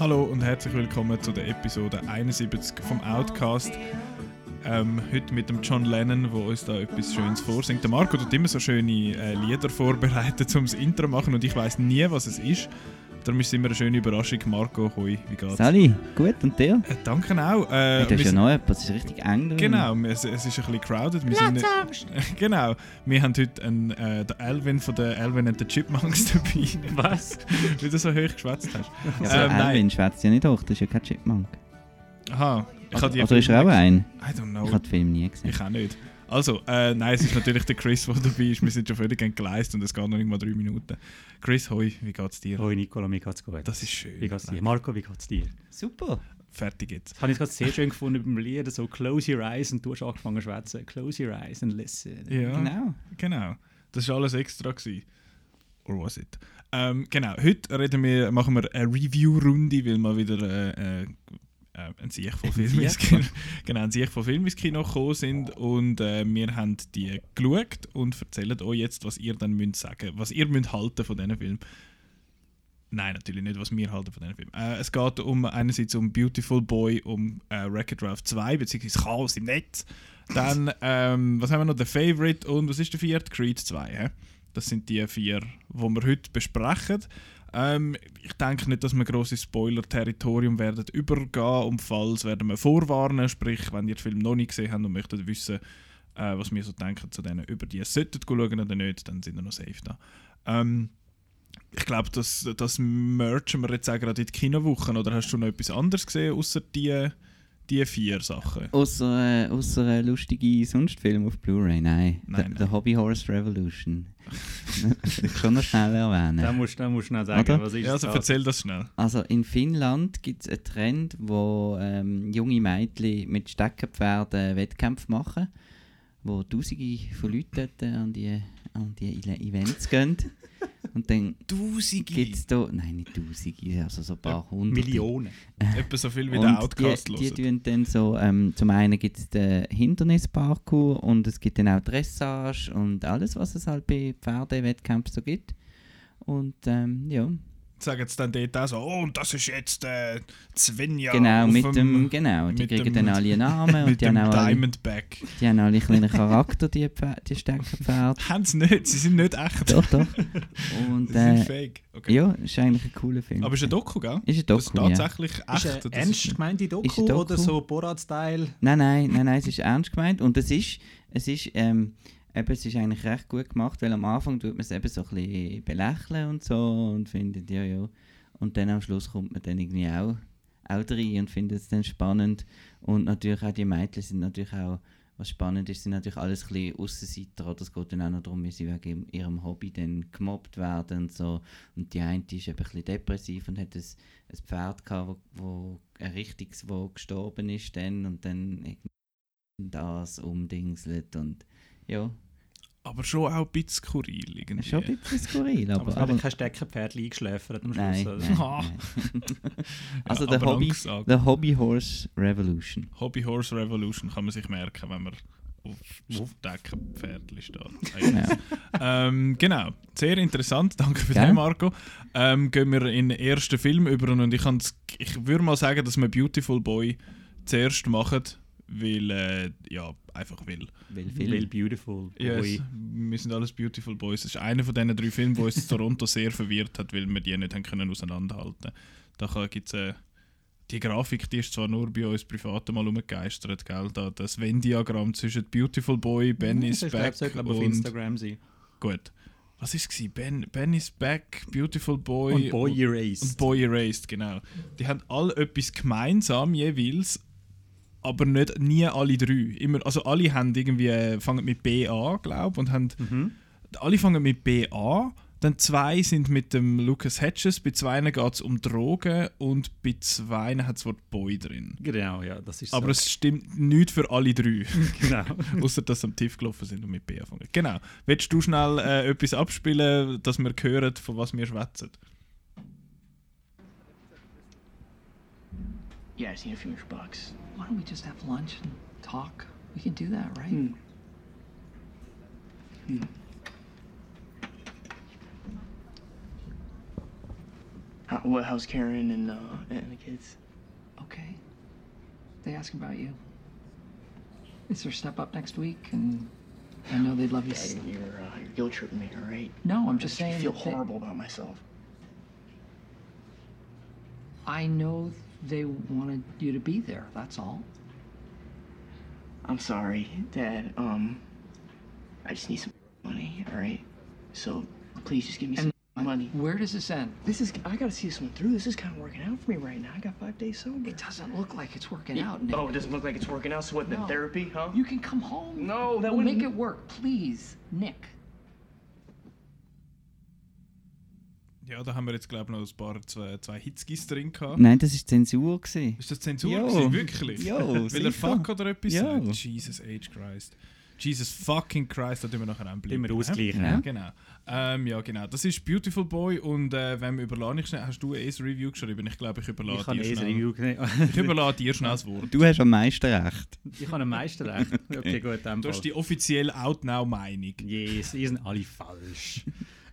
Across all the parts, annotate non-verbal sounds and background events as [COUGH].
Hallo und herzlich willkommen zu der Episode 71 vom Outcast. Ähm, heute mit dem John Lennon, der uns da etwas Schönes vorsingt. Der Marco hat immer so schöne äh, Lieder vorbereitet, [LAUGHS] um das Intro zu machen und ich weiß nie, was es ist. Darum ist es immer eine schöne Überraschung. Marco, hoi, wie geht's? Sally, gut und dir? Äh, danke auch. Äh, hey, du hast ja noch etwas, es ist richtig eng. Genau, es, es ist ein bisschen crowded. Wir sind nicht, [LAUGHS] genau, wir haben heute einen, äh, den Elvin von der Elvin and the Chipmunks [LAUGHS] dabei. Was? [LAUGHS] Weil du so hoch geschwätzt hast. Ja, aber Ähm, nein. Alvin schwätzt ja nicht hoch, das ist ja kein Chipmunk. Aha. Ich die oder ist er auch ein? I don't know. Ich habe den Film nie gesehen. Ich auch nicht. Also, äh, nein, es ist natürlich der Chris, der dabei ist. Wir sind schon völlig entgleist und es geht noch nicht mal drei Minuten. Chris, hoi, wie geht's dir? Hoi Nicola, mir geht's gut. Das ist schön. wie geht's dir? Marco, wie geht's dir? Super. Fertig jetzt. Das habe ich gerade sehr schön gefunden beim Lied, so «Close your eyes» und du hast angefangen zu schwätzen. «Close your eyes and listen». Ja, Genau. genau. Das war alles extra. Gewesen. Or was it? Ähm, genau, heute reden wir, machen wir eine Review-Runde, weil mal wieder äh, äh, äh, ein Sieg von [LAUGHS] Film ins Sieg? Kino, genau, ein Sieg von Film ins Kino gekommen sind und äh, wir haben die geschaut und erzählen euch jetzt, was ihr dann müsst sagen, was ihr müsst halten von diesen Film. Nein, natürlich nicht, was wir halten von diesen Film. Äh, es geht um einerseits um Beautiful Boy, um äh, Wreck-It Ralph 2 beziehungsweise Chaos im Netz. Dann, ähm, was haben wir noch? The Favorite und was ist der vierte? Creed 2. Hä? Das sind die vier, die wir heute besprechen. Ähm, ich denke nicht, dass wir großes Spoiler-Territorium werden übergehen. Und falls werden wir vorwarnen, sprich, wenn ihr den Film noch nicht gesehen habt und möchtet wissen, äh, was wir so denken zu denen, über die solltet schauen oder nicht, dann sind wir noch safe da. Ähm, ich glaube, das, das merchen wir jetzt auch gerade in die Kinowochen. Oder hast du noch etwas anderes gesehen, außer die, die vier Sachen? Außer, äh, außer ein lustiger Sonstfilm auf Blu-ray, nein. Nein, The, The Hobby Horse Revolution. [LAUGHS] ich schon noch schnell Da erwähnen. musst du musst schnell sagen, Oder? was ist Ja, also das? erzähl das schnell. Also in Finnland gibt es einen Trend, wo ähm, junge Mädchen mit Steckenpferden Wettkämpfe machen, wo Tausende von Leuten an die, an die Events gehen. [LAUGHS] Und dann gibt es da, nein nicht Tausende, also so ein paar hundert. Millionen. Etwa so viel wie der Outcast die, die tun dann so, ähm, zum einen gibt es den Hindernisparcours und es gibt dann auch Dressage und alles, was es halt bei Pferdewettkämpfen so gibt. Und ähm, ja, Sagen jetzt dann dort auch so, oh, und das ist jetzt äh, Svenja genau, mit dem, genau, die mit kriegen dem- dann alle einen Namen [LAUGHS] und die haben, dem auch alle, Diamondback. die haben alle einen kleinen Charakter, die, Pfer- die Steckenpferde. [LAUGHS] Haben sie nicht, sie sind nicht echt. doch, doch. [LAUGHS] Und Sie sind äh, fake. Okay. ja, ist eigentlich ein cooler Film. Aber ist ein Doku, gell? Ist ein Das Doku, ist ja. tatsächlich Ist echt. eine das ernst gemeinte Ist Doku, ein Doku? oder so Borat-Style? Nein, nein, nein, nein, es ist ernst gemeint und es ist, es ist, ähm, eben, es ist eigentlich recht gut gemacht, weil am Anfang tut man es eben so ein bisschen belächeln und so und findet, ja, ja. Und dann am Schluss kommt man dann irgendwie auch, auch rein und findet es dann spannend. Und natürlich auch die Mädchen sind natürlich auch, was spannend ist, sind natürlich alles ein bisschen Aussenseiter oder es geht dann auch noch darum, wie sie wegen ihrem Hobby dann gemobbt werden und so. Und die eine ist eben ein bisschen depressiv und hat ein, ein Pferd gehabt, wo, wo ein richtiges, wo gestorben ist dann und dann das umdingselt und ja, Aber schon auch ein bisschen skurril. Irgendwie. schon ein bisschen skurril, Aber, aber, aber kein Steckenpferd eingeschläfert am Schluss. nein, nein, [LAUGHS] nein. also Ja, der Hobby, der Hobby Horse Revolution. Hobby Horse Revolution kann man sich merken, wenn man auf Steckenpferdli steht. Ja. [LAUGHS] ähm, genau, sehr interessant, [LAUGHS] danke für Gell? den, Marco. Ähm, gehen wir in den ersten Film über und ich, ich würde mal sagen, dass wir Beautiful Boy zuerst machen, weil, äh, ja, einfach will. Weil Weil Film. beautiful. Yes, Boy. wir sind alles Beautiful Boys. Das ist einer von diesen drei Filmen, der uns in [LAUGHS] Toronto sehr verwirrt hat, weil wir die nicht haben können auseinanderhalten Da gibt es äh, die Grafik, die ist zwar nur bei uns privat mal umgegeistert, gell? Da, das Venn-Diagramm zwischen Beautiful Boy, Ben is das back glaube ich, auf und... Instagram sein. Gut. Was war es? Ben, ben is back, Beautiful Boy Und Boy Erased. und Boy Erased, genau. Die haben alle etwas gemeinsam jeweils, aber nicht nie alle drei. Immer, also alle haben irgendwie, äh, fangen mit B an, glaube und haben, Mhm. alle fangen mit B an. Dann zwei sind mit dem Lucas Hedges, bei zwei geht es um Drogen und bei zwei hat das Wort Boy drin. Genau, ja, das ist Aber so. es stimmt nicht für alle drei. [LAUGHS] genau. [LAUGHS] Außer dass sie am Tief gelaufen sind und mit B anfangen. Genau. Willst du schnell äh, etwas abspielen, dass wir hören, von was wir schwätzen? Yeah, I seen a few bucks. Why don't we just have lunch and talk? We can do that, right? How? what? How's Karen and uh, and the kids? Okay. They ask about you. Is there step up next week? And I know they'd love you. s- You're uh, you're guilt tripping me, all right? No, I'm just I saying. feel that they- horrible about myself. I know they wanted you to be there. That's all. I'm sorry, Dad. Um, I just need some money, all right? So please just give me some money. Where does this end? This is I gotta see this one through. This is kind of working out for me right now. I got five days sober. It doesn't look like it's working out. Nick. Oh, it doesn't look like it's working out. So what? The therapy, huh? You can come home. No, that we'll wouldn't- make it work, please, Nick. Ja, da haben wir jetzt, glaube ich, noch ein paar zwei, zwei Hitzgis drin gehabt. Nein, das war Zensur. Gewesen. Ist das Zensur? Ja. gewesen? Wirklich? Ja, [LAUGHS] Weil er. Fuck oder etwas sagt? Jesus H. Christ. Jesus fucking Christ, da tun wir nachher anbleiben. Immer ausgleichen. Ja. Genau. Ähm, ja, genau. Das ist Beautiful Boy und äh, wenn wir überladen, ich schnell, hast du eh ein Review geschrieben? Ich glaube, ich überlade Ich habe dir eh schnell. Review. Ich überlade dir schnell das Wort. Du hast am meisten recht. Ich habe am meisten recht. [LAUGHS] Okay, gut, dann Du hast die offiziell Out-Now-Meinung. Yes, ihr sind alle falsch.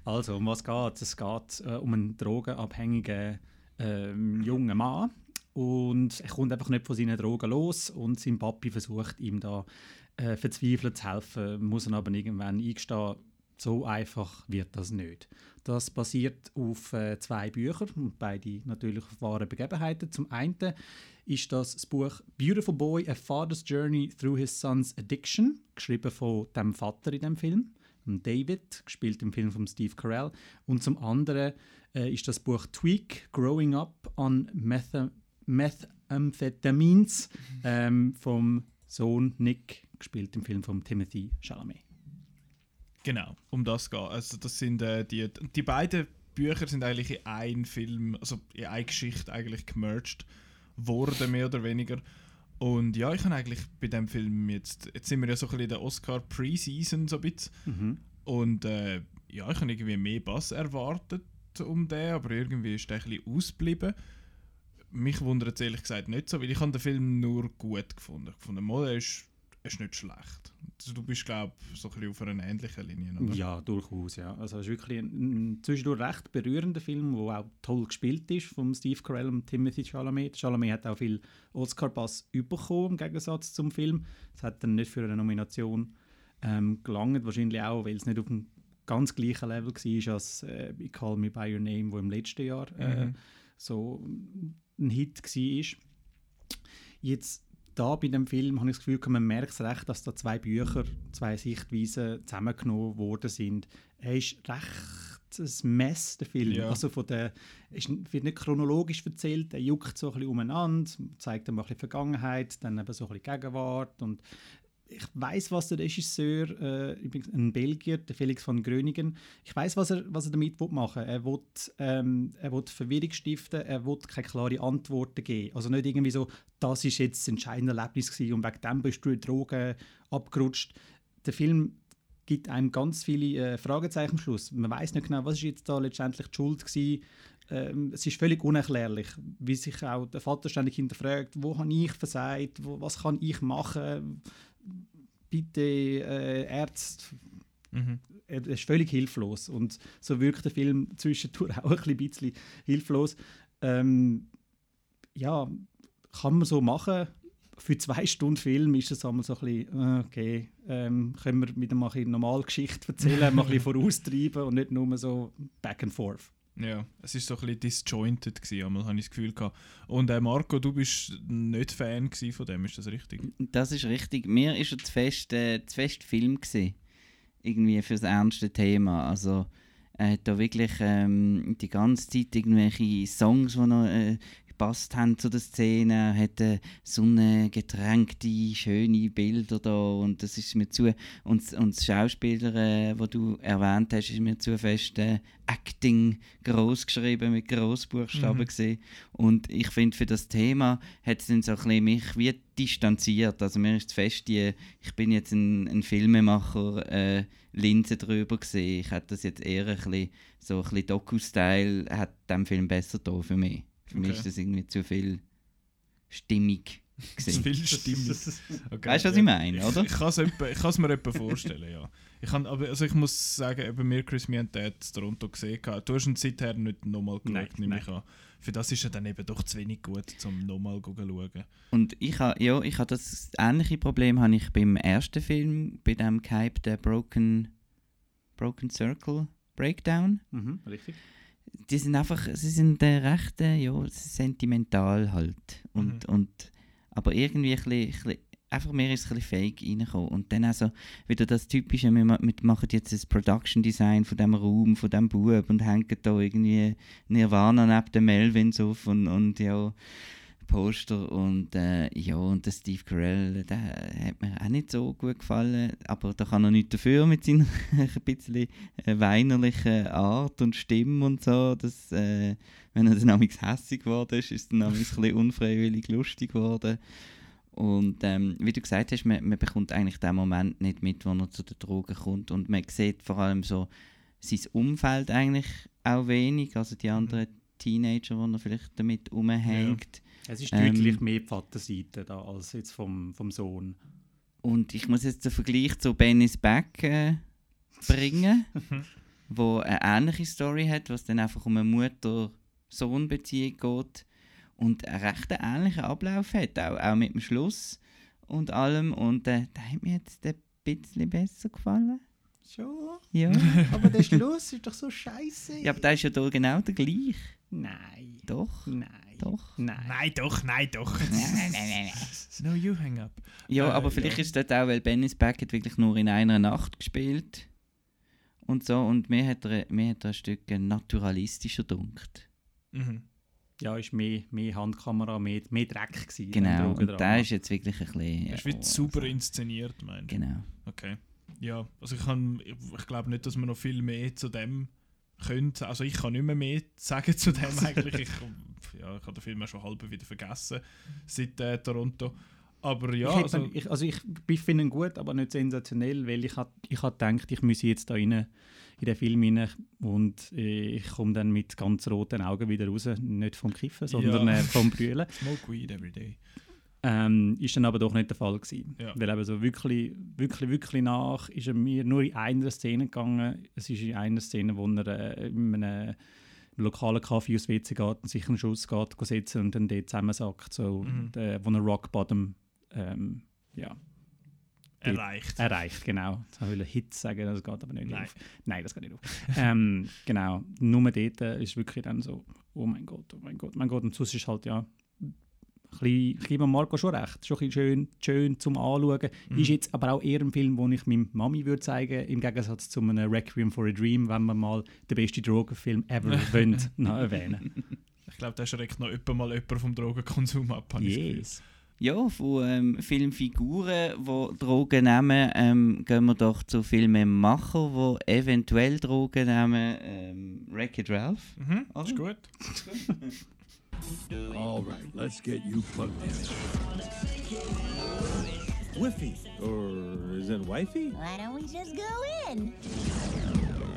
Also, um was geht es? Es geht äh, um einen drogenabhängigen ähm, jungen Mann. Und er kommt einfach nicht von seinen Drogen los. Und sein Papi versucht ihm da äh, verzweifelt zu helfen, muss er aber irgendwann eingestehen, so einfach wird das nicht. Das basiert auf äh, zwei Büchern, und beide natürlich auf wahren Begebenheiten. Zum einen ist das das Buch Beautiful Boy, A Father's Journey Through His Son's Addiction, geschrieben von dem Vater in dem Film, David, gespielt im Film von Steve Carell. Und zum anderen äh, ist das Buch Tweak, Growing Up on Metha Methamphetamines [LAUGHS] ähm, vom Sohn Nick, gespielt im Film von Timothy Chalamet. Genau, um das geht. Also das sind äh, die, die beiden Bücher sind eigentlich in einen Film, also in eine Geschichte eigentlich gemerged worden, mehr oder weniger. Und ja, ich habe eigentlich bei dem Film jetzt, jetzt sind wir ja so ein bisschen in der Oscar Preseason so ein bisschen. Mhm. Und äh, ja, ich habe irgendwie mehr Bass erwartet um den, aber irgendwie ist der ein bisschen ausgeblieben. Mich wundert es ehrlich gesagt nicht so, weil ich habe den Film nur gut gefunden. Ich fand, mal, er ist, ist nicht schlecht. Also, du bist, glaube ich, so ein bisschen auf einer ähnlichen Linie. Oder? Ja, durchaus. Ja. Also es ist wirklich ein, ein zwischendurch recht berührender Film, der auch toll gespielt ist von Steve Carell und Timothy Chalamet. Chalamet hat auch viel Oscar-Pass bekommen, im Gegensatz zum Film. Es hat dann nicht für eine Nomination ähm, gelangt, wahrscheinlich auch, weil es nicht auf dem ganz gleichen Level war als äh, «I Call Me By Your Name», wo im letzten Jahr äh, Mhm. so ein Hit war. Jetzt da bei dem Film habe ich das Gefühl, man merkt es recht, dass da zwei Bücher, zwei Sichtweisen zusammengenommen worden sind. Er ist recht ein Mess, der Film. Ja. Also von der, es wird nicht chronologisch erzählt, er juckt so ein bisschen umeinander, zeigt dann mal ein bisschen Vergangenheit, dann eben so ein bisschen Gegenwart und ich weiß, was der Regisseur, äh, übrigens ein Belgier, der Felix von Gröningen, ich weiß, was er, was er damit will machen. Er will, ähm, er will Verwirrung stiften, er will keine klare Antworten geben. Also nicht irgendwie so, das ist jetzt das entscheidende Erlebnis gewesen und wegen dem bist du in Drogen abgerutscht. Der Film gibt einem ganz viele äh, Fragezeichen am Schluss. Man weiß nicht genau, was ist jetzt da letztendlich die Schuld gewesen. Ähm, es ist völlig unerklärlich, wie sich auch der Vater ständig hinterfragt, wo habe ich versagt, wo, was kann ich machen, bitte äh, Ärzte, Mhm. er ist völlig hilflos und so wirkt der Film zwischendurch [LAUGHS] auch ein bisschen hilflos. Ähm, ja, kann man so machen. Für zwei Stunden Film ist es einmal so ein bisschen, äh, okay, ähm, können wir wieder mal eine normale Geschichte erzählen, mal ein bisschen [LAUGHS] voraustreiben und nicht nur so back and forth. Ja, es ist so ein bisschen disjointed gewesen, habe ich das Gefühl gehabt. Und äh, Marco, du bist nicht Fan von dem, ist das richtig? Das ist richtig. Mir ist er zu fest, äh, fest Film gewesen. Irgendwie für das ernste Thema. Also er hat da wirklich ähm, die ganze Zeit irgendwelche Songs, die noch äh, gepasst haben zu der Szene. Hat äh, sonnengetränkte, schöne Bilder da und das ist mir zu... Und, und das Schauspieler, äh, wo du erwähnt hast, ist mir zu fest äh, Acting groß geschrieben mit Großbuchstaben Mhm. gesehen. Und ich finde, für das Thema hat es dann so ein bisschen mich wie distanziert. Also mir ist fest die, ich bin jetzt ein, ein Filmemacher, äh, Linse drüber gesehen. Ich hätte das jetzt eher ein bisschen, so ein bisschen Doku-Style, hat dem Film besser da für mich. Für mich Okay. ist das irgendwie zu viel stimmig [LAUGHS] Zu viel Stimme. [LAUGHS] Okay, Weißt du, was ich meine, oder? Ich, ich kann es mir etwa vorstellen, ja. Ich, kann, aber, also ich muss sagen, eben mir, Chris, wir haben den Toronto gesehen. Du hast ihn seither nicht nochmal geschaut, nehme ich an. Für das ist er dann eben doch zu wenig gut, um nochmal zu schauen. Und ich habe ja, ich das ähnliche Problem habe ich beim ersten Film, bei dem gehypten Broken, Broken Circle Breakdown. Mhm, richtig. Die sind einfach, sie sind äh, recht äh, ja, sentimental halt. Und, Mhm. und, aber irgendwie ein bisschen, ein bisschen, einfach mehr ist ein bisschen fake reingekommen. Und dann also wieder das Typische, wir, wir machen jetzt das Production Design von dem Raum, von dem Bub und hängen da irgendwie Nirvana neben den Melvins auf und, und ja, Poster und äh, ja, und der Steve Carell, der hat mir auch nicht so gut gefallen, aber da kann er nichts dafür mit seiner [LAUGHS] ein bisschen äh, weinerlichen Art und Stimme und so, dass, äh, wenn er dann amigs hässig geworden ist, ist er dann ein bisschen unfreiwillig lustig geworden. Und ähm, wie du gesagt hast, man, man bekommt eigentlich den Moment nicht mit, wo er zu den Drogen kommt und man sieht vor allem so sein Umfeld eigentlich auch wenig, also die anderen Teenager, wo er vielleicht damit umhängt. Es ist Ähm, deutlich mehr die Vaterseite da als jetzt vom, vom Sohn. Und ich muss jetzt den Vergleich zu Benny's Back äh, bringen, [LAUGHS] wo eine ähnliche Story hat, was dann einfach um eine Mutter-Sohn-Beziehung geht und einen recht ähnlichen Ablauf hat, auch, auch mit dem Schluss und allem. Und äh, der hat mir jetzt ein bisschen besser gefallen. Schon? Ja. [LAUGHS] Aber der Schluss ist doch so scheiße. ja, aber der ist ja da genau der gleiche. Nein. Doch, Nein. Doch. Nein. Nein, doch, nein, doch. Nein, nein, nein, nein. no, you hang up. Ja, Äh, aber vielleicht ja. ist es dort auch, weil Benny's Back hat wirklich nur in einer Nacht gespielt. Und so, und mir hat er, mir hat er ein Stück naturalistischer gedunkt. Mhm. Ja, ist mehr, mehr Handkamera, mehr, mehr Dreck gewesen. Genau, und der ist jetzt wirklich ein bisschen... Das ist wie oh, super inszeniert, meinst du? Genau. Okay. Ja, also ich, kann- ich, ich glaube nicht, dass man noch viel mehr zu dem könnte. Also ich kann nicht mehr mehr sagen zu dem [LAUGHS] eigentlich. Ich, ja, ich habe den Film auch schon halb wieder vergessen seit äh, Toronto. Aber ja, ich, also, ich, also ich, ich finde ihn gut, aber nicht sensationell, weil ich hatte ich hat gedacht, ich müsse jetzt da rein, in den Film rein und äh, ich komme dann mit ganz roten Augen wieder raus, nicht vom Kiffen, sondern Ja. äh, vom Brüllen. [LAUGHS] smoke weed every day. Ähm, ist dann aber doch nicht der Fall gewesen. Ja. Weil eben so wirklich, wirklich, wirklich nach ist er mir nur in einer Szene gegangen. Es ist in einer Szene, wo er äh, in einem lokalen Kaffee aus WC geht und sich einen Schuss geht, geht setzen und dann dort zusammensackt, so, Mhm. der, wo er Rock Bottom ähm, ja, Erreicht. erreicht, genau. Ich wollte Hit sagen, das geht aber nicht Nein. auf. Nein, das geht nicht auf. ähm, [LAUGHS] genau, nur dort äh, ist wirklich dann so, oh mein Gott, oh mein Gott, mein Gott. Und sonst ist halt, ja, ein gebe Marco schon recht, schon ein schön, schön zum Anschauen. Mhm. Ist jetzt aber auch eher ein Film, den ich meiner Mami würde zeigen, im Gegensatz zu einem Requiem for a Dream, wenn wir mal den besten Drogenfilm ever [LAUGHS] wollen, noch erwähnen. Ich glaube, da schreckt noch öppe mal jemand vom Drogenkonsum ab. habe ich. Yes. Ja, von ähm, Filmfiguren, die Drogen nehmen, ähm, gehen wir doch zu Filmemachern, die eventuell Drogen nehmen. Ähm, Wreck-It Ralph. Mhm, ist gut. [LAUGHS] All right, let's get you plugged in. Whiffy, or is it wifey? Why don't we just go in?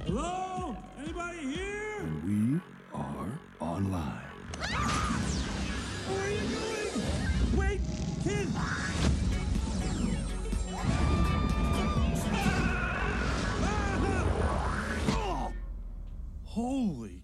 Hello? Anybody here? We are online. What are you doing? Wait, kid! Ah! Holy cow!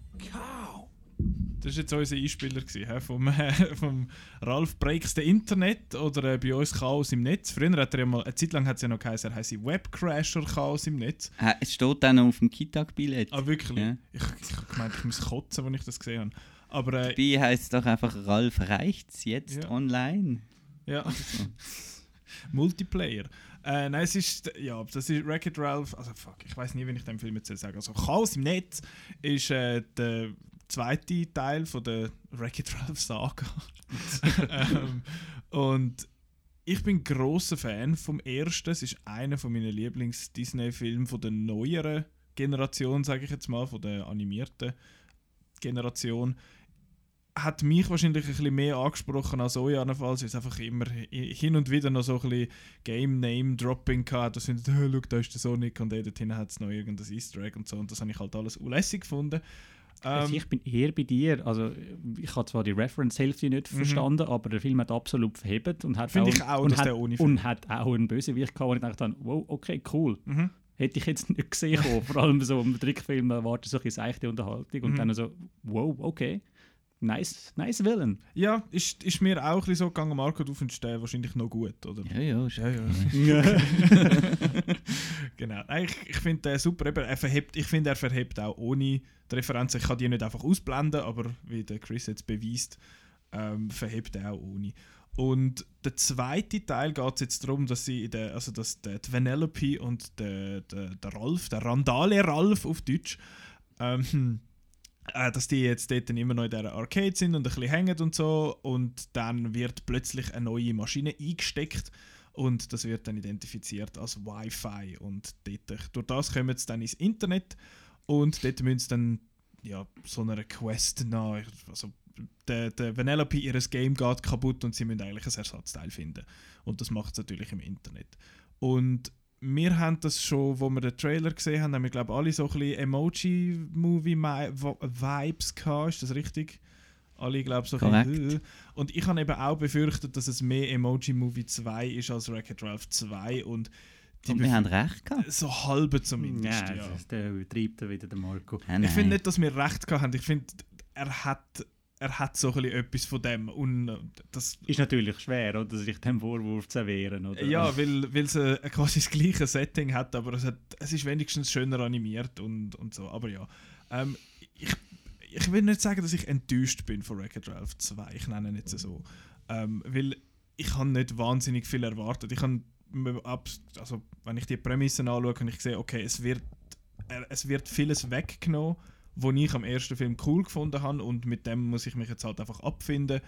Das war jetzt unser Einspieler gewesen? Vom, äh, [LAUGHS] vom Ralf Breaks the Internet oder äh, bei uns Chaos im Netz. Früher hat er ja mal, eine Zeit lang hat es ja noch geheißen, er heisse Webcrasher Chaos im Netz. Äh, es steht dann auf dem Kitag-Billett. Ah, wirklich? Ja. Ich, ich habe gemeint, ich muss kotzen, als ich das gesehen habe. Aber äh, Dabei heisst es doch einfach Ralf reicht's jetzt Ja. online. ja. [LAUGHS] Multiplayer. Äh, nein, es ist, ja, das ist Wreck-It Ralph, also fuck, ich weiß nie, wie ich dem Film jetzt soll sagen Also Chaos im Netz ist äh, der zweite Teil von der Wreck-It Ralph Saga. [LAUGHS] ähm, und ich bin großer Fan vom ersten. Es ist einer von meinen Lieblings-Disney-Filmen von der neueren Generation, sage ich jetzt mal, von der animierten Generation. Hat mich wahrscheinlich ein bisschen mehr angesprochen als euch jedenfalls, weil es einfach immer hi- hin und wieder noch so ein bisschen Game-Name-Dropping hatte. Das findet, oh, [LAUGHS] schau, da ist der Sonic und dort hinten hat es noch irgendein Easter Egg und so. Und das habe ich halt alles unlässig gefunden. Also Ähm, ich bin eher bei dir. Also ich habe zwar die Reference-Hälfte nicht Mhm. verstanden, aber der Film hat absolut verhebt und hat Finde auch, ich auch, und hat, und hat auch einen Bösewicht gehabt, wo ich dachte, wow, okay, cool. Mhm. hätte ich jetzt nicht gesehen. [LAUGHS] Vor allem so im Trickfilm erwartet so ein bisschen seichte Unterhaltung und Mhm. dann so, wow, okay. Nice, nice Villain. Ja, ist, ist mir auch ein so gegangen, Marco, du findest den wahrscheinlich noch gut, oder? Ja, ja, ist Ja, ja. [LAUGHS] genau. Nein, Ich, ich finde den super. Eben, er verhebt, ich finde, er verhebt auch ohne die Referenzen. Ich kann die nicht einfach ausblenden, aber wie der Chris jetzt beweist, ähm, verhebt er auch ohne. Und der zweite Teil geht es jetzt darum, dass sie in der, also dass der die Vanellope und der, der, der Ralf, der Randale Ralf auf Deutsch, ähm, äh, dass die jetzt dort immer noch in dieser Arcade sind und ein bisschen hängen und so. Und dann wird plötzlich eine neue Maschine eingesteckt und das wird dann identifiziert als Wi-Fi. Und dort, durch das kommen sie dann ins Internet und dort müssen sie dann ja, so einer Quest nach, also der, der Vanellope, ihres Game geht kaputt und sie müssen eigentlich ein Ersatzteil finden. Und das macht es natürlich im Internet. Und wir haben das schon, wo wir den Trailer gesehen haben, haben wir glaube alle so ein bisschen Emoji-Movie-Vibes gehabt, ist das richtig? Alle glaube so ein bisschen, Korrekt. Und ich habe eben auch befürchtet, dass es mehr Emoji-Movie 2 ist als Wreck-It Ralph 2 und die Und wir haben recht gehabt. so halbe zumindest, Ja, ja. das- der übertreibt wieder der Marco. Ja, Ich nein. finde nicht, dass wir recht gehabt haben. Ich finde, er hat, er hat so ein etwas von dem. Und äh, das, Ist natürlich schwer, oder, sich dem Vorwurf zu erwehren. Oder? ja, weil, weil es äh, quasi das gleiche Setting hat, aber es, hat, es ist wenigstens schöner animiert und, und so. Aber ja, ähm, ich, ich will nicht sagen, dass ich enttäuscht bin von Wreck-It Ralph 2. Ich nenne ihn jetzt so. Ähm, weil ich habe nicht wahnsinnig viel erwartet. Ich habe, ab- also wenn ich die Prämissen anschaue und ich sehe, okay, es wird, es wird vieles weggenommen, was ich am ersten Film cool gefunden habe und mit dem muss ich mich jetzt halt einfach abfinden.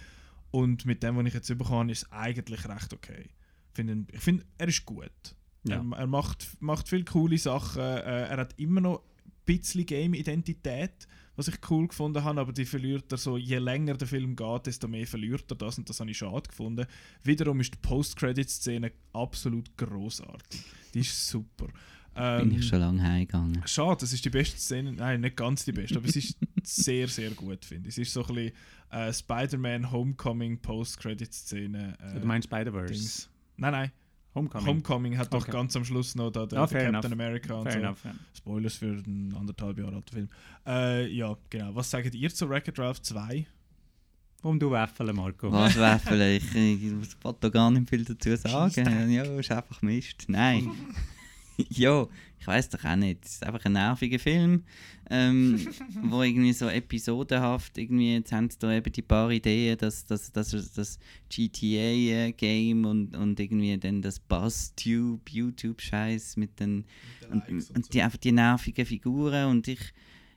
Und mit dem, was ich jetzt bekommen habe, ist es eigentlich recht okay. Ich finde, ich finde er ist gut. Ja. Er, er macht, macht viele coole Sachen. Äh, er hat immer noch ein bisschen Game-Identität, was ich cool gefunden habe, aber die verliert er so, je länger der Film geht, desto mehr verliert er das und das habe ich schade gefunden. Wiederum ist die Post-Credit-Szene absolut großartig. Die ist super. Bin Ähm, ich schon lange heimgegangen. Schade, das ist die beste Szene. Nein, nicht ganz die beste, aber es ist [LAUGHS] sehr, sehr gut, finde ich. Es ist so ein bisschen äh, Spider-Man Homecoming Post-Credit-Szene. Äh, Du meinst Spider-Verse? Dings. Nein, nein. Homecoming? Homecoming hat doch Okay. ganz am Schluss noch da, der, der fair Captain enough. America und Fair so. enough, ja. Spoilers für einen anderthalb Jahre alten Film. Äh, ja, genau. Was sagt ihr zu Wreck-It Ralph 2? Warum du Wäffel, Marco? Was vielleicht? Ich, ich [LAUGHS] wollte da gar nicht viel dazu sagen. Ja, ist einfach Mist. Nein. [LAUGHS] [LAUGHS] ja, ich weiß doch auch nicht. Es ist einfach ein nerviger Film, ähm, [LAUGHS] wo irgendwie so episodenhaft irgendwie, jetzt haben sie da eben die paar Ideen, dass das, das, das GTA-Game und, und irgendwie dann das BuzzTube, YouTube-Scheiß mit den und, und die einfach die nervigen Figuren und ich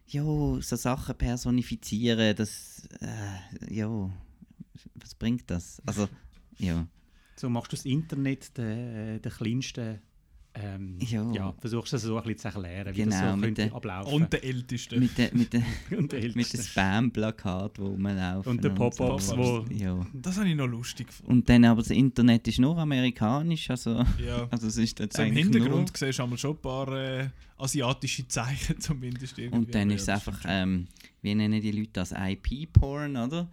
ja, so Sachen personifizieren, das äh, ja, was bringt das? Also, ja. So machst du das Internet der, der kleinsten. Ähm, Ja. ja. versuchst du das so ein bisschen zu erklären, wie Genau, das so mit könnte der- ablaufen. Und der Älteste. Mit den mit de, [LAUGHS] Und der mit den Älteste. Spam-Plakaten, wo rumlaufen. Und den Pop-Ups, so. wo- Ja. Das habe ich noch lustig gefunden. Und dann aber das Internet ist nur amerikanisch, also, Ja. [LAUGHS] also es ist jetzt So Im eigentlich Hintergrund nur... siehst du schon ein paar äh, asiatische Zeichen [LAUGHS] zumindest. Irgendwie. Und dann ist es einfach, ähm, wie nennen die Leute das, IP-Porn, oder?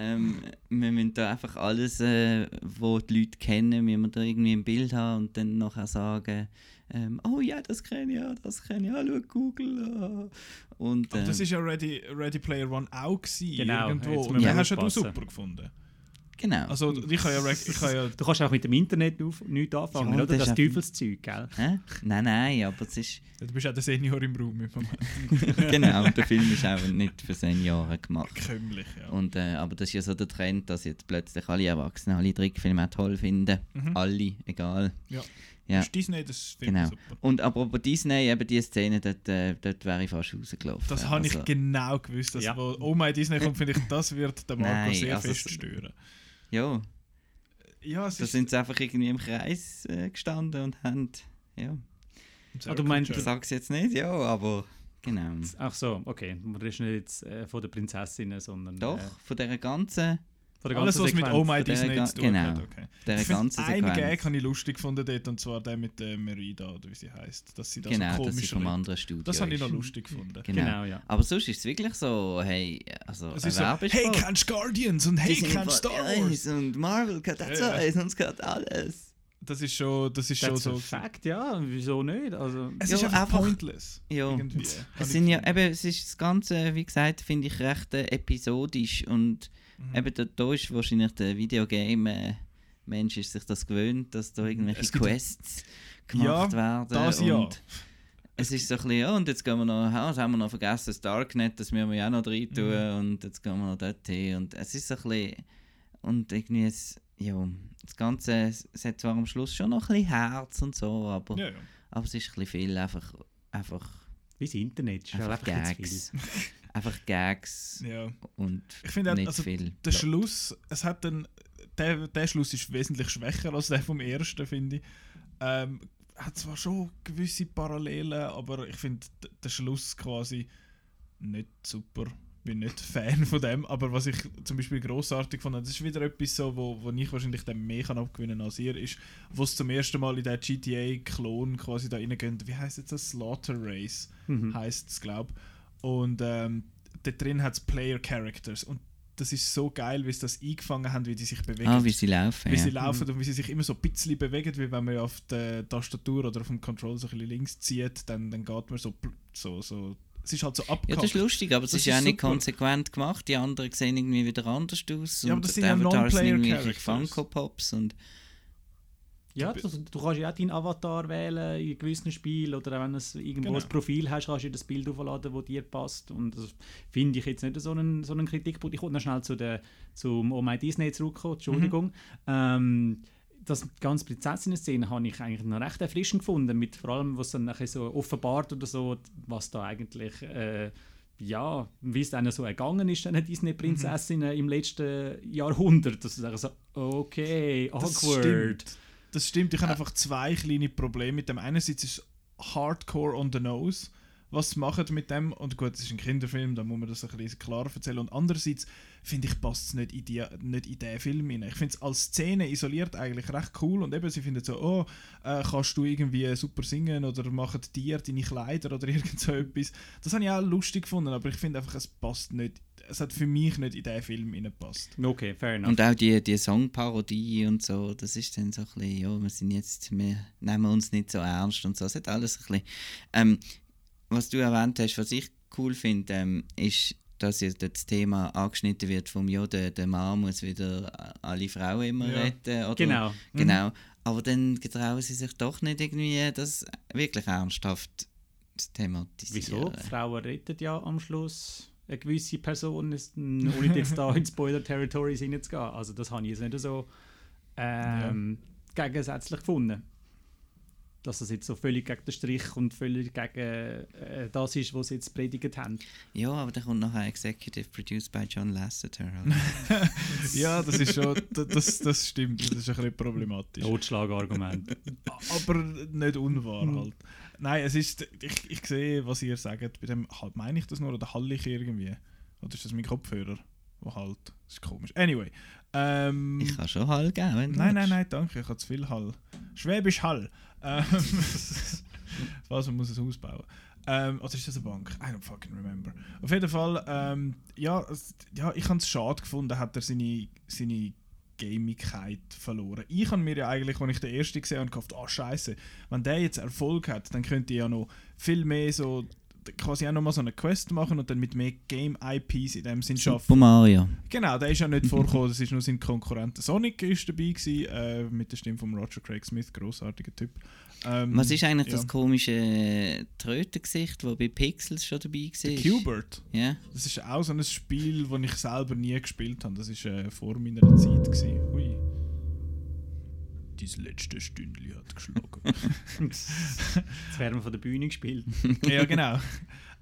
Ähm, wir müssen da einfach alles, äh, wo die Leute kennen, müssen wir da irgendwie ein Bild haben und dann nachher sagen, ähm, oh ja, das kenne ich, ja, das kenne ich, ja, schau, Google. ah. Und, Aber das ähm, ist ja Ready, Ready Player One auch gewesen, Genau, irgendwo. Und den hast ja du super gefunden. Genau. Also ich habe ja, ich habe ja Du kannst auch mit dem Internet auf, nichts anfangen, Ja, oder? das Das, ist Teufelszeug, gell? Hä? Nein, nein, aber es ist... Du bist auch der Senior im Raum im Moment. [LAUGHS] genau, der Film ist auch nicht für Senioren gemacht. Kömmlich, ja. Und, äh, aber das ist ja so der Trend, dass jetzt plötzlich alle Erwachsenen alle Trickfilme auch toll finden. Mhm. Alle, egal. Ja. Ja. Ist Disney, das finde Genau. ich super. Und apropos Disney, eben die Szene, dort, äh, dort wäre ich fast rausgelaufen. Das habe ich Also, genau gewusst. Dass Ja. wo Oh My Disney kommt, finde ich, das wird der Marco Nein, sehr also fest es- stören. Ja, Ja, es da ist... sind sie einfach irgendwie im Kreis äh, gestanden und haben. Ja, Ah, du meinst- ich sage es jetzt nicht, ja, aber genau. Ach so, okay. Das ist nicht jetzt äh, von der Prinzessin, sondern Doch, äh, von dieser ganzen, von der Alles, was mit Sequenz. Oh My der Disney zu tun genau. hat. Okay. dieser Ich einen Gag Sequenz. habe ich lustig gefunden dort, und zwar der mit der Merida, oder wie sie heißt. Dass sie da Genau, so das ist komisch vom anderen Studio. Das habe ich noch lustig gefunden. Genau. Genau, ja. Aber sonst ist es wirklich so, hey, also Es ist so, hey, du Guardians und hey, kennst Star Wars? Und Marvel gehört Ja, dazu ja. eins und es gehört alles. Das ist schon, das ist schon That's so. a fact, ja, wieso nicht? Also, Es Ja, ist einfach, einfach- pointless. Ja. Irgendwie. Es sind ja, eben, es ist das Ganze, wie gesagt, finde ich recht äh, episodisch und Mhm. eben da, da ist wahrscheinlich der Videogame-Mensch ist sich das gewöhnt, dass da irgendwelche Quests gemacht werden. das und ja. Es ist so ein bisschen, ja, und jetzt gehen wir noch, ja, das haben wir noch vergessen, das Darknet, das müssen wir ja auch noch rein tun Mhm. und jetzt gehen wir noch dort hin und es ist so ein bisschen, und irgendwie, es, ja, das Ganze, es es hat zwar am Schluss schon noch ein bisschen Herz und so, aber, Ja, ja. aber es ist ein bisschen viel einfach, einfach, wie das Internet, ist einfach einfach Gags. [LAUGHS] einfach Gags ja. und Ich finde nicht also, viel. Der Plot. Schluss, es hat dann, der, der Schluss ist wesentlich schwächer als der vom ersten, finde ich. Ähm, hat zwar schon gewisse Parallelen, aber ich finde der Schluss quasi nicht super. Bin nicht Fan von dem, aber was ich zum Beispiel großartig fand, das ist wieder etwas so, wo, wo ich wahrscheinlich dem mehr kann abgewinnen als ihr, ist, wo es zum ersten Mal in der GTA-Klon quasi da reingehen. Wie heißt jetzt das? Slaughter Race Mhm. heißt es, glaube Und ähm, da drin hat es Player Characters. Und das ist so geil, wie sie das eingefangen haben, wie die sich bewegen. Ah, wie sie laufen, wie ja. sie laufen und wie sie sich immer so ein bisschen bewegen, wie wenn man ja auf der Tastatur oder auf dem Control so ein bisschen links zieht, dann, dann geht man so, so, so. Es ist halt so Ja, abgehackt. das ist lustig, aber es ist ja auch nicht konsequent gemacht. Die anderen sehen irgendwie wieder anders aus. Ja, aber und das sind ja Non-Player-Characters. Funko Pops und Ja, du, du kannst ja auch deinen Avatar wählen in gewissen Spielen oder auch wenn du irgendwo Genau. ein Profil hast, kannst du das Bild aufladen, das dir passt. Und das finde ich jetzt nicht so einen, so einen Kritikpunkt. Ich wollte noch schnell zu der, zum Oh My Disney zurückkommen, Entschuldigung. Mhm. Ähm, das ganze Prinzessinnen-Szene habe ich eigentlich noch recht erfrischend gefunden, mit vor allem, was dann nachher so offenbart oder so, was da eigentlich, äh, ja, wie es dann so ergangen ist, den Disney-Prinzessinnen Mhm. im letzten Jahrhundert. Das ist einfach so, okay, Das awkward. stimmt. Das stimmt, ich habe einfach zwei kleine Probleme mit dem. Einerseits ist hardcore on the nose, was sie machen mit dem. Und gut, es ist ein Kinderfilm, da muss man das ein bisschen klarer erzählen. Und andererseits finde ich, passt es nicht in, die, nicht in den Film rein. Ich finde es als Szene isoliert eigentlich recht cool. Und eben, sie finden so, oh, äh, kannst du irgendwie super singen oder machen dir deine Kleider oder [LAUGHS] irgend so etwas. Das habe ich auch lustig gefunden, aber ich finde einfach, es passt nicht. Es hat für mich nicht in den Film reingepasst. Okay, fair enough. Und auch die, die Songparodie und so, das ist dann so ein bisschen, ja, wir sind jetzt, wir nehmen uns nicht so ernst und so. Es hat alles ein bisschen. Ähm, was du erwähnt hast, was ich cool finde, ähm, ist, dass jetzt das Thema angeschnitten wird vom, ja, der, der Mann muss wieder alle Frauen immer Ja. retten. Oder, Genau. Genau. Aber dann getrauen sie sich doch nicht irgendwie, das wirklich ernsthaft zu thematisieren. Wieso? Frauen retten ja am Schluss eine gewisse Person, ist- [LAUGHS] ohne jetzt da in Spoiler-Territory hineinzugehen. Also das habe ich jetzt nicht so ähm, gegensätzlich gefunden. Dass das jetzt so völlig gegen den Strich und völlig gegen äh, das ist, was sie jetzt predigt haben. Ja, aber da kommt nachher Executive Produced by John Lasseter. [LAUGHS] Ja, das ist schon, das, das stimmt, das ist ein bisschen problematisch. Totschlagargument. Aber nicht unwahr halt. Nein, es ist, ich, ich sehe, was ihr sagt, bei dem, halt, meine ich das nur oder halle ich irgendwie? Oder ist das mein Kopfhörer, der halt, das ist komisch. Anyway, ähm, Ich kann schon Hall geben, wenn du Nein, nein, nein, danke, ich habe zu viel Hall. Schwäbisch Hall. Ähm, [LAUGHS] was, man muss ein Haus bauen. Ähm, oder ist das eine Bank? I don't fucking remember. Auf jeden Fall, ähm, ja, es- ja, ich habe es schade gefunden, hat er seine, seine Gamigkeit verloren. Ich habe mir ja eigentlich, als ich den ersten gesehen habe, gedacht, ah scheiße, wenn der jetzt Erfolg hat, dann könnte ich ja noch viel mehr so quasi auch noch mal so eine Quest machen und dann mit mehr Game-IPs in dem Sinn schaffen. Super Mario. Genau, der ist ja nicht [LAUGHS] vorgekommen, das ist nur sein Konkurrent. Sonic ist dabei gewesen, äh, mit der Stimme von Roger Craig Smith, großartiger Typ. Ähm, Was ist eigentlich ja. das komische Trötengesicht, das bei Pixels schon dabei war? Qbert. Ja. Das ist auch so ein Spiel, das ich selber nie gespielt habe. Das war äh, vor meiner Zeit. Gewesen. Ui. Dein letzte Stündchen hat geschlagen. [LAUGHS] Jetzt werden wir von der Bühne gespielt. [LAUGHS] ja, genau.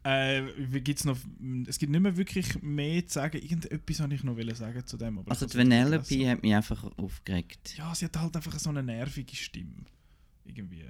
Äh, wie gibt's noch, es gibt nicht mehr wirklich mehr zu sagen. Irgendetwas wollte ich noch sagen zu dem. Aber Also die Vanellope hat mich einfach aufgeregt. Ja, sie hat halt einfach so eine nervige Stimme. Irgendwie.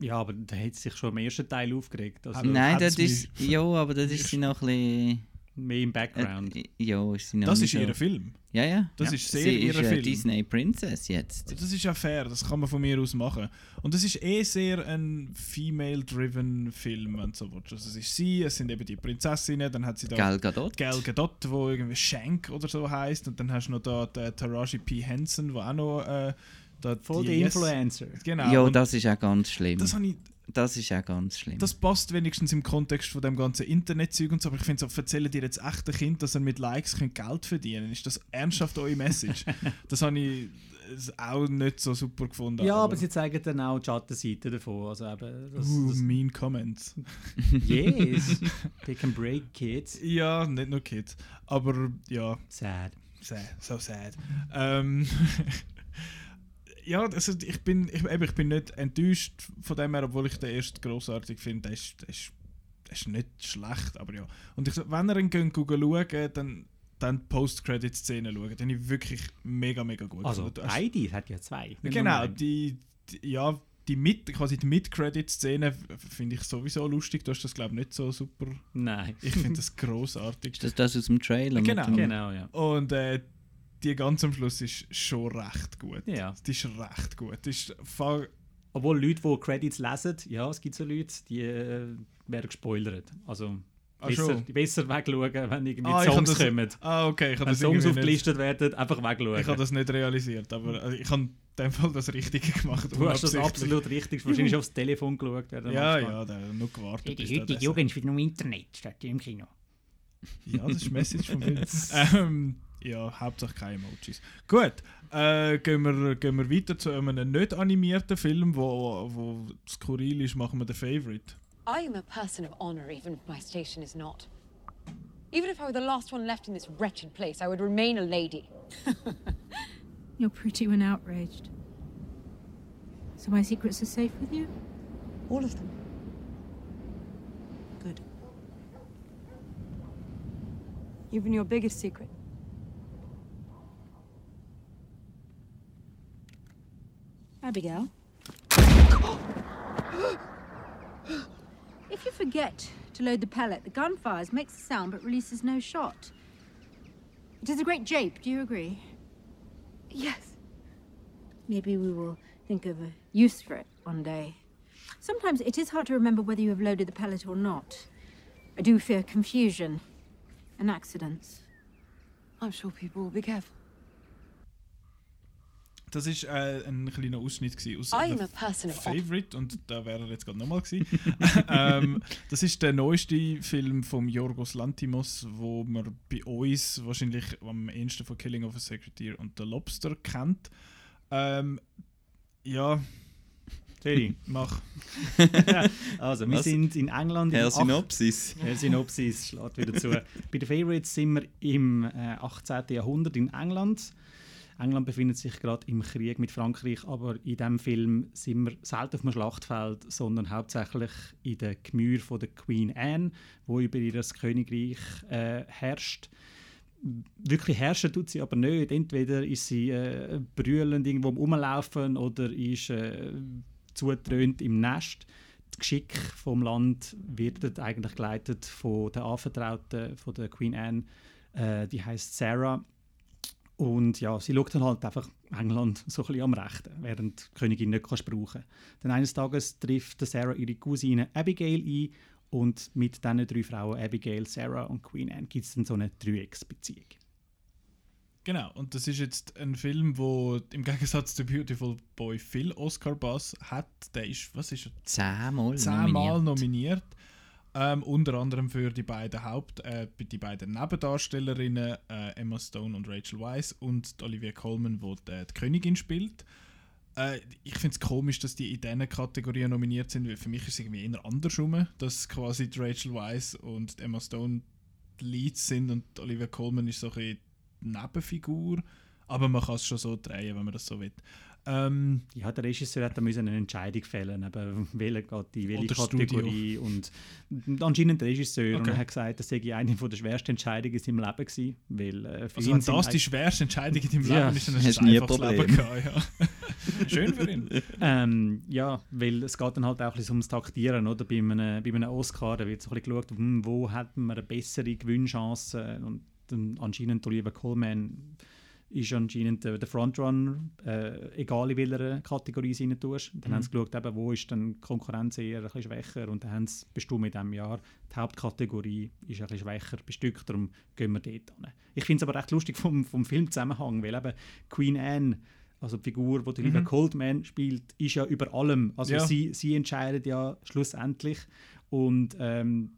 Ja, aber da hat sie sich schon im ersten Teil aufgeregt. Also Nein, das ist. Ja, aber das ist sie noch ein mehr im bisschen. Background. Äh, ja, ist sie noch Das ist so. ihr Film. Ja, ja. Das ja. ist sehr sie ihr ist Film. Disney Princess jetzt. Das ist ja fair, das kann man von mir aus machen. Und das ist eh sehr ein female-driven Film, wenn du so willst. Also es ist sie, es sind eben die Prinzessinnen, dann hat sie da Gal Gadot. Gal Gadot, wo irgendwie Shank oder so heißt und dann hast du noch da die Taraji P. Henson, wo auch noch äh, Da Voll die Yes- Influencer. Genau. ja, das ist auch ganz schlimm. das, Das, ich, ist auch ganz schlimm. das passt wenigstens im Kontext von dem ganzen Internetzeug und so, aber ich finde so, erzählen dir jetzt echte Kind, dass er mit Likes könnt Geld verdienen Ist das ernsthaft eure Message? [LAUGHS] das habe ich auch nicht so super gefunden. Ja, aber sie zeigen dann auch die Schattenseite davon. Also eben, das, Uh, das, mean comments. [LAUGHS] yes, [LAUGHS] they can break kids. Ja, nicht nur Kids. Aber ja, Sad. sad, so sad. Ähm, ja, also ich bin, ich, eben, ich bin nicht enttäuscht von dem her, obwohl ich den erst grossartig finde. Der ist, der, ist, der ist nicht schlecht, aber ja. Und ich, wenn ihr ihn geht, schauen dann dann die Post-Credit-Szene schauen. Den ich wirklich mega, mega gut Also beide, hat ja zwei. Genau, die, die, ja, die mit, quasi die Mid-Credit-Szene finde ich sowieso lustig. Du hast das, glaube ich, nicht so super. Nein. Ich finde [LAUGHS] das grossartig. das das aus dem Trailer? Genau. Genau, ja. Und äh, die ganz am Schluss ist schon recht gut. Ja. Die ist recht gut. Die ist Obwohl Leute, die Credits lesen, ja, es gibt so Leute, die äh, werden gespoilert. Also Ah, besser, schon? besser wegschauen, wenn irgendwie Ah, ich Songs das- kommen. Ah, okay. Ich habe Wenn das, Songs irgendwie nicht, aufgelistet werden, einfach ich wegschauen. hab das nicht realisiert. Aber also, ich habe in dem Fall das Richtige gemacht. du hast das absolut richtig. Wahrscheinlich aufs Telefon geschaut. Ja, Anfang. ja, da nur gewartet. Die der heutige Jugend spielt nur im Internet statt im Kino. Ja, das ist die Message vom Film. [LAUGHS] ähm, ja, Hauptsache keine Emojis. Gut, äh, gehen, wir, gehen wir weiter zu einem nicht animierten Film, wo, wo skurril ist, machen wir den Favorite. I am a person of honor, even if my station is not. Even if I were the last one left in this wretched place, I would remain a lady. [LAUGHS] You're pretty when outraged. So my secrets are safe with you? All of them. Good. Even your biggest secret. Abigail? if you forget to load the pellet, the gun fires, makes a sound but releases no shot. It is a great jape, do you agree? Yes. Maybe we will think of a use for it one day. Sometimes it is hard to remember whether you have loaded the pellet or not. I do fear confusion and accidents. I'm sure people will be careful. Das ist äh, ein kleiner Ausschnitt aus I am The a person of honor. Favorite und da wäre er jetzt gerade nochmal gewesen. [LAUGHS] ähm, das ist der neueste Film von Yorgos Lantimos, wo man bei uns wahrscheinlich am ehesten von Killing of a Secretary und The Lobster kennt. Ähm, ja, Sorry. mach. [LAUGHS] Also, wir Was? sind in England. im Herr Synopsis. Herr Synopsis schlägt wieder zu. Bei den Favorites sind wir im äh, 18. Jahrhundert in England. England befindet sich gerade im Krieg mit Frankreich, aber in diesem Film sind wir selten auf dem Schlachtfeld, sondern hauptsächlich in den Gemüren von der Queen Anne, wo über ihr Königreich äh, herrscht. Wirklich herrschen tut sie aber nicht. Entweder ist sie äh, brüllend irgendwo Rumlaufen oder ist äh, zutrönt im Nest. Das Geschick vom Land wird eigentlich geleitet von der Anvertrauten von der Queen Anne. Äh, die heißt Sarah. Und ja, sie schaut dann halt einfach England so ein bisschen am Rechten, während die Königin nicht kannst brauchen Dann eines Tages trifft der Sarah ihre Cousine Abigail ein und mit diesen drei Frauen, Abigail, Sarah und Queen Anne, gibt es dann so eine Dreiecksbeziehung. Genau, und das ist jetzt ein Film, wo im Gegensatz zu Beautiful Boy viel Oscar-Bass hat. Der ist, was ist er? Zehnmal zehnmal nominiert. nominiert. Ähm, unter anderem für die beiden Haupt-, äh, die beiden Nebendarstellerinnen äh, Emma Stone und Rachel Weisz und Olivia Colman, wo die, die Königin spielt. Äh, ich finde es komisch, dass die in diesen Kategorien nominiert sind, weil für mich ist es irgendwie eher andersrum, dass quasi die Rachel Weisz und Emma Stone die Leads sind und Olivia Colman ist so ein die Nebenfigur. Aber man kann es schon so drehen, wenn man das so will. Ähm, Ja, der Regisseur hat da müssen eine Entscheidung fällen, eben, welche geht in welche Oder Kategorie. Und anscheinend der Regisseur und Okay. er hat gesagt, das sei eine von der schwersten Entscheidungen in seinem Leben gewesen, weil äh, für Also ihn wenn das die schwerste Entscheidung in deinem Ja, Leben ist, dann hast du nie ein einfaches Problem. Leben gehabt. Ja. [LAUGHS] Schön für ihn. Ähm, ja, weil es geht dann halt auch ein bisschen ums Taktieren, oder? Bei einem, bei einem Oscar, da wird so ein bisschen geschaut, hm, wo hat man eine bessere Gewinnchance und dann anscheinend Oliver Coleman ist anscheinend der, der Frontrunner, äh, egal in welcher Kategorie sie rein tust. Dann Mhm. haben sie geschaut, eben, wo ist dann die Konkurrenz eher ein bisschen schwächer und dann haben sie bestimmt in diesem Jahr, die Hauptkategorie ist ein bisschen schwächer bestückt, darum gehen wir dort hin. Ich finde es aber recht lustig vom, vom Filmzusammenhang, weil eben Queen Anne also die Figur, die Olivia Mhm. Colman spielt, ist ja über allem. Also Ja. sie, sie entscheidet ja schlussendlich und ähm,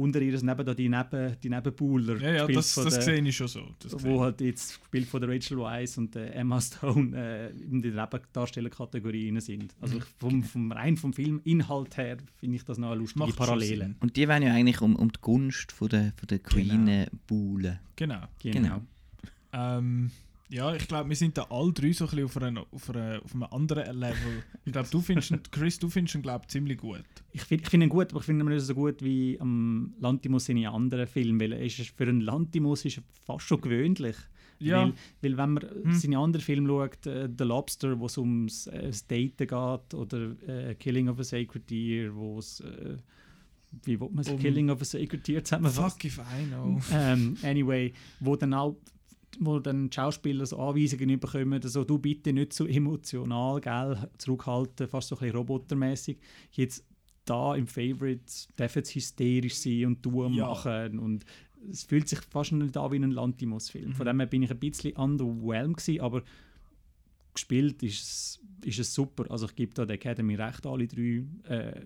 unter ihr neben da die, Neben, die Nebenbuhler. Ja, ja, das, das der- sehe ich schon so. Wo halt jetzt gespielt von der Rachel Weisz und der Emma Stone äh, in der Nebendarstellerkategorie rein sind. Also Mhm. vom, vom rein vom Filminhalt her finde ich das noch eine lustige Macht Parallele. Und die wollen ja eigentlich um, um die Gunst von der, von der Queen Genau. äh, buhlen. Genau. Genau. Ähm, ja, ich glaube, wir sind da alle drei so ein bisschen auf, einer, auf, einer, auf einem anderen Level. [LAUGHS] Ich glaube, du findest ihn, Chris, du findest ihn, glaube ich, ziemlich gut. Ich finde ich find ihn gut, aber ich finde ihn nicht so gut wie am Lantimos seine anderen Filme, weil ist, für einen Lantimos ist er fast schon gewöhnlich. Ja. Weil, weil wenn man Hm. seine anderen Filme schaut, äh, The Lobster, wo es ums äh, Daten geht, oder äh, Killing of a Sacred Deer, wo es äh, wie will man es Um- Killing of a Sacred Deer zusammenfassen? Fuck if I know. ähm, anyway, wo dann auch wo dann Schauspieler so Anweisungen bekommen, so du bitte nicht so emotional, gell, zurückhalten, fast so ein bisschen robotermäßig. Jetzt da im Favorite darf jetzt hysterisch sein und tun Ja. machen und es fühlt sich fast nicht an wie ein Lantimos-Film. Von Mhm. dem her bin ich ein bisschen underwhelmed gewesen, aber gespielt ist es, ist es super. Also ich gebe da der Academy recht, alle drei äh,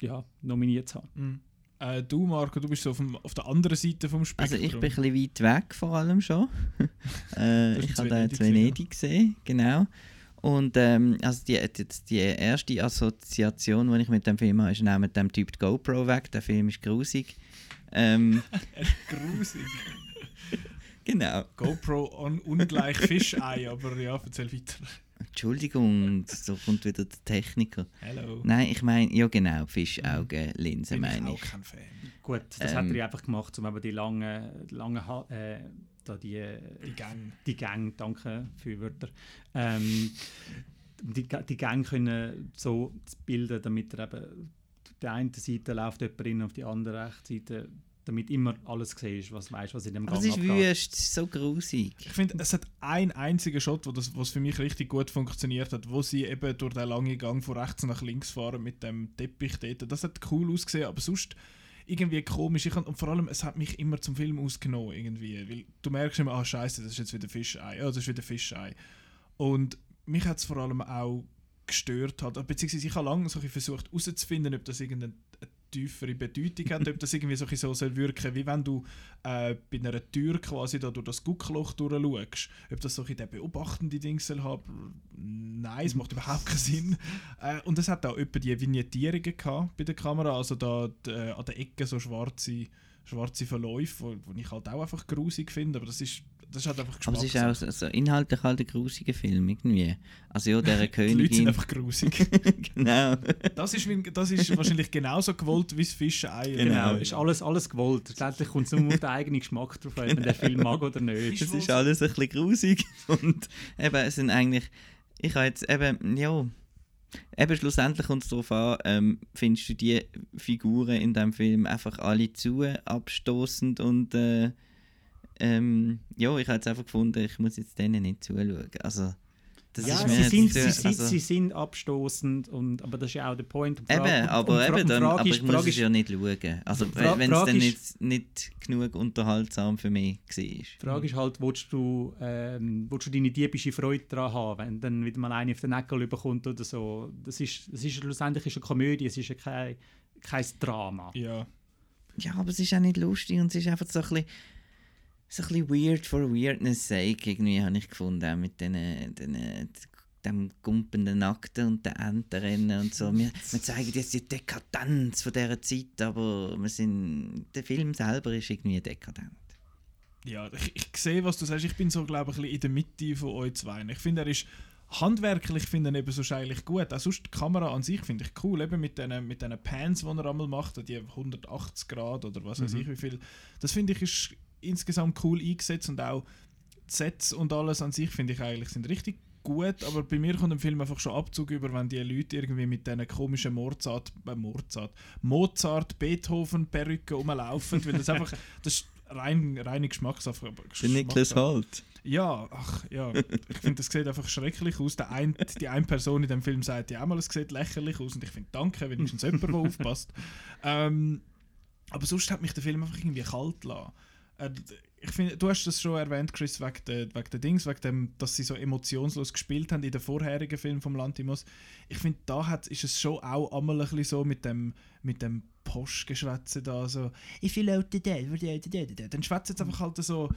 ja, nominiert zu haben. Mhm. Äh, du, Marco, du bist so auf, dem, auf der anderen Seite vom Also Spektrum. ich bin ein bisschen weit weg vor allem schon. [LAUGHS] äh, ich habe da jetzt Venedig gesehen, genau. Und ähm, also die, die, die erste Assoziation, die ich mit dem Film habe, ist neben dem Typ die GoPro weg. Der Film ist grusig. Ähm, [LAUGHS] Grusig. [LAUGHS] genau. GoPro on, ungleich Fischei, aber ja, erzähl weiter. Entschuldigung, so kommt wieder der Techniker. Hello. Nein, ich meine, ja genau, Fischaugenlinse Bin ich meine auch ich. kein Fan. Gut, das Ähm, hat er ja einfach gemacht, um eben die langen, langen Ha- äh, da die, Die Gang. die Gang, danke für Wörter, ähm, die, die Gang können so bilden, damit er eben auf der einen Seite läuft jemand rein, auf die andere rechte Seite, damit immer alles siehst, was weißt, was in dem Gang es ist abgeht. wüst, es ist so grusig. Ich finde, es hat einen einzigen Shot, wo das, was für mich richtig gut funktioniert hat, wo sie eben durch den langen Gang von rechts nach links fahren mit dem Teppich dort. Das hat cool ausgesehen, aber sonst irgendwie komisch. Ich, und vor allem, es hat mich immer zum Film ausgenommen irgendwie, weil du merkst immer, ah scheiße, das ist jetzt wieder Fischei, ja, das ist wieder Fischei. Und mich hat es vor allem auch gestört hat, beziehungsweise ich habe lange so versucht herauszufinden, ob das irgendeine eine tiefere Bedeutung hat, ob das irgendwie so, so soll wirken, wie wenn du äh, bei einer Tür quasi da durch das Guckloch durchschaust, ob das so ein bisschen beobachtende Ding soll haben. Nein, es macht überhaupt keinen Sinn. Äh, und es hat auch etwa die Vignettierungen gehabt bei der Kamera, also da die, äh, an der Ecke so schwarze, schwarze Verläufe, wo ich halt auch einfach grusig finde, aber das ist, das ist halt einfach Aber es ist auch so, inhaltlich halt ein grusiger Film irgendwie. Also ja, dieser [LAUGHS] Die Leute sind Königin... einfach grusig. [LAUGHS] genau. Das ist, wie- das ist wahrscheinlich genauso gewollt wie das Fischei. Genau, ist alles, alles gewollt. Letztendlich kommt es nur auf den eigenen Geschmack drauf an, ob man den Film mag oder nicht. Es ist alles ein bisschen grusig. Und eben, es sind eigentlich... Ich habe jetzt eben... Ja... Eben schlussendlich kommt es darauf an, ähm, findest du die Figuren in diesem Film einfach alle zu abstoßend und äh, ähm, ja, ich habe jetzt einfach gefunden, ich muss jetzt denen nicht zuschauen. Also, das ja, ist sie sind, zu- sie, sind, also- sie sind abstoßend, und, aber das ist ja auch der Point. Und Eben, Frage- und- aber, und Fra- eben und dann, Frage aber ich muss Frage es ist- ja nicht schauen. Also wenn es dann nicht, nicht genug unterhaltsam für mich war. Die Frage ist halt, willst du, ähm, willst du deine diebische Freude daran haben, wenn dann wieder mal eine auf den Neckel überkommt oder so. Das ist, das ist schlussendlich ist eine Komödie, es ist ja kein, kein Drama. Ja. Ja, aber es ist auch nicht lustig und es ist einfach so ein bisschen, so ein bisschen weird for weirdness sake irgendwie, habe ich gefunden, auch mit den, den, dem gumpenden Nackten und den Entenrennen und so. Wir, wir zeigen jetzt die Dekadenz von dieser Zeit, aber wir sind, der Film selber ist irgendwie dekadent. Ja, ich, ich sehe, was du sagst. Ich bin so, glaube ich, ein bisschen in der Mitte von euch zwei. Ich finde, er ist handwerklich finde ich eben so eigentlich gut. Auch sonst die Kamera an sich finde ich cool, eben mit diesen mit diesen Pans, die er einmal macht, die 180 Grad oder was weiß Mhm. ich wie viel. Das finde ich ist insgesamt cool eingesetzt und auch die Sets und alles an sich finde ich eigentlich sind richtig gut, aber bei mir kommt im Film einfach schon Abzug über, wenn die Leute irgendwie mit diesen komischen Mozart, äh, Mozart, Mozart, Beethoven Perücken rumlaufen, weil das einfach, [LAUGHS] das ist rein, reine Geschmackssache. Der Niklas Holt. Ja, ach ja, ich finde, das sieht einfach schrecklich aus. Der ein, die eine Person in dem Film sagt ja auch mal, es sieht lächerlich aus und ich finde, danke, wenigstens jemand, der [LAUGHS] aufpasst. Ähm, aber sonst hat mich der Film einfach irgendwie kalt gelassen. Äh, ich finde, du hast das schon erwähnt, Chris, wegen der, wegen der Dings, wegen dem, dass sie so emotionslos gespielt haben in den vorherigen Filmen vom Lantimos. Ich finde, da hat, ist es schon auch einmal ein bisschen so mit dem, mit dem Postgeschwätze da so «Ich will out the dead, dann schwätzt jetzt einfach halt so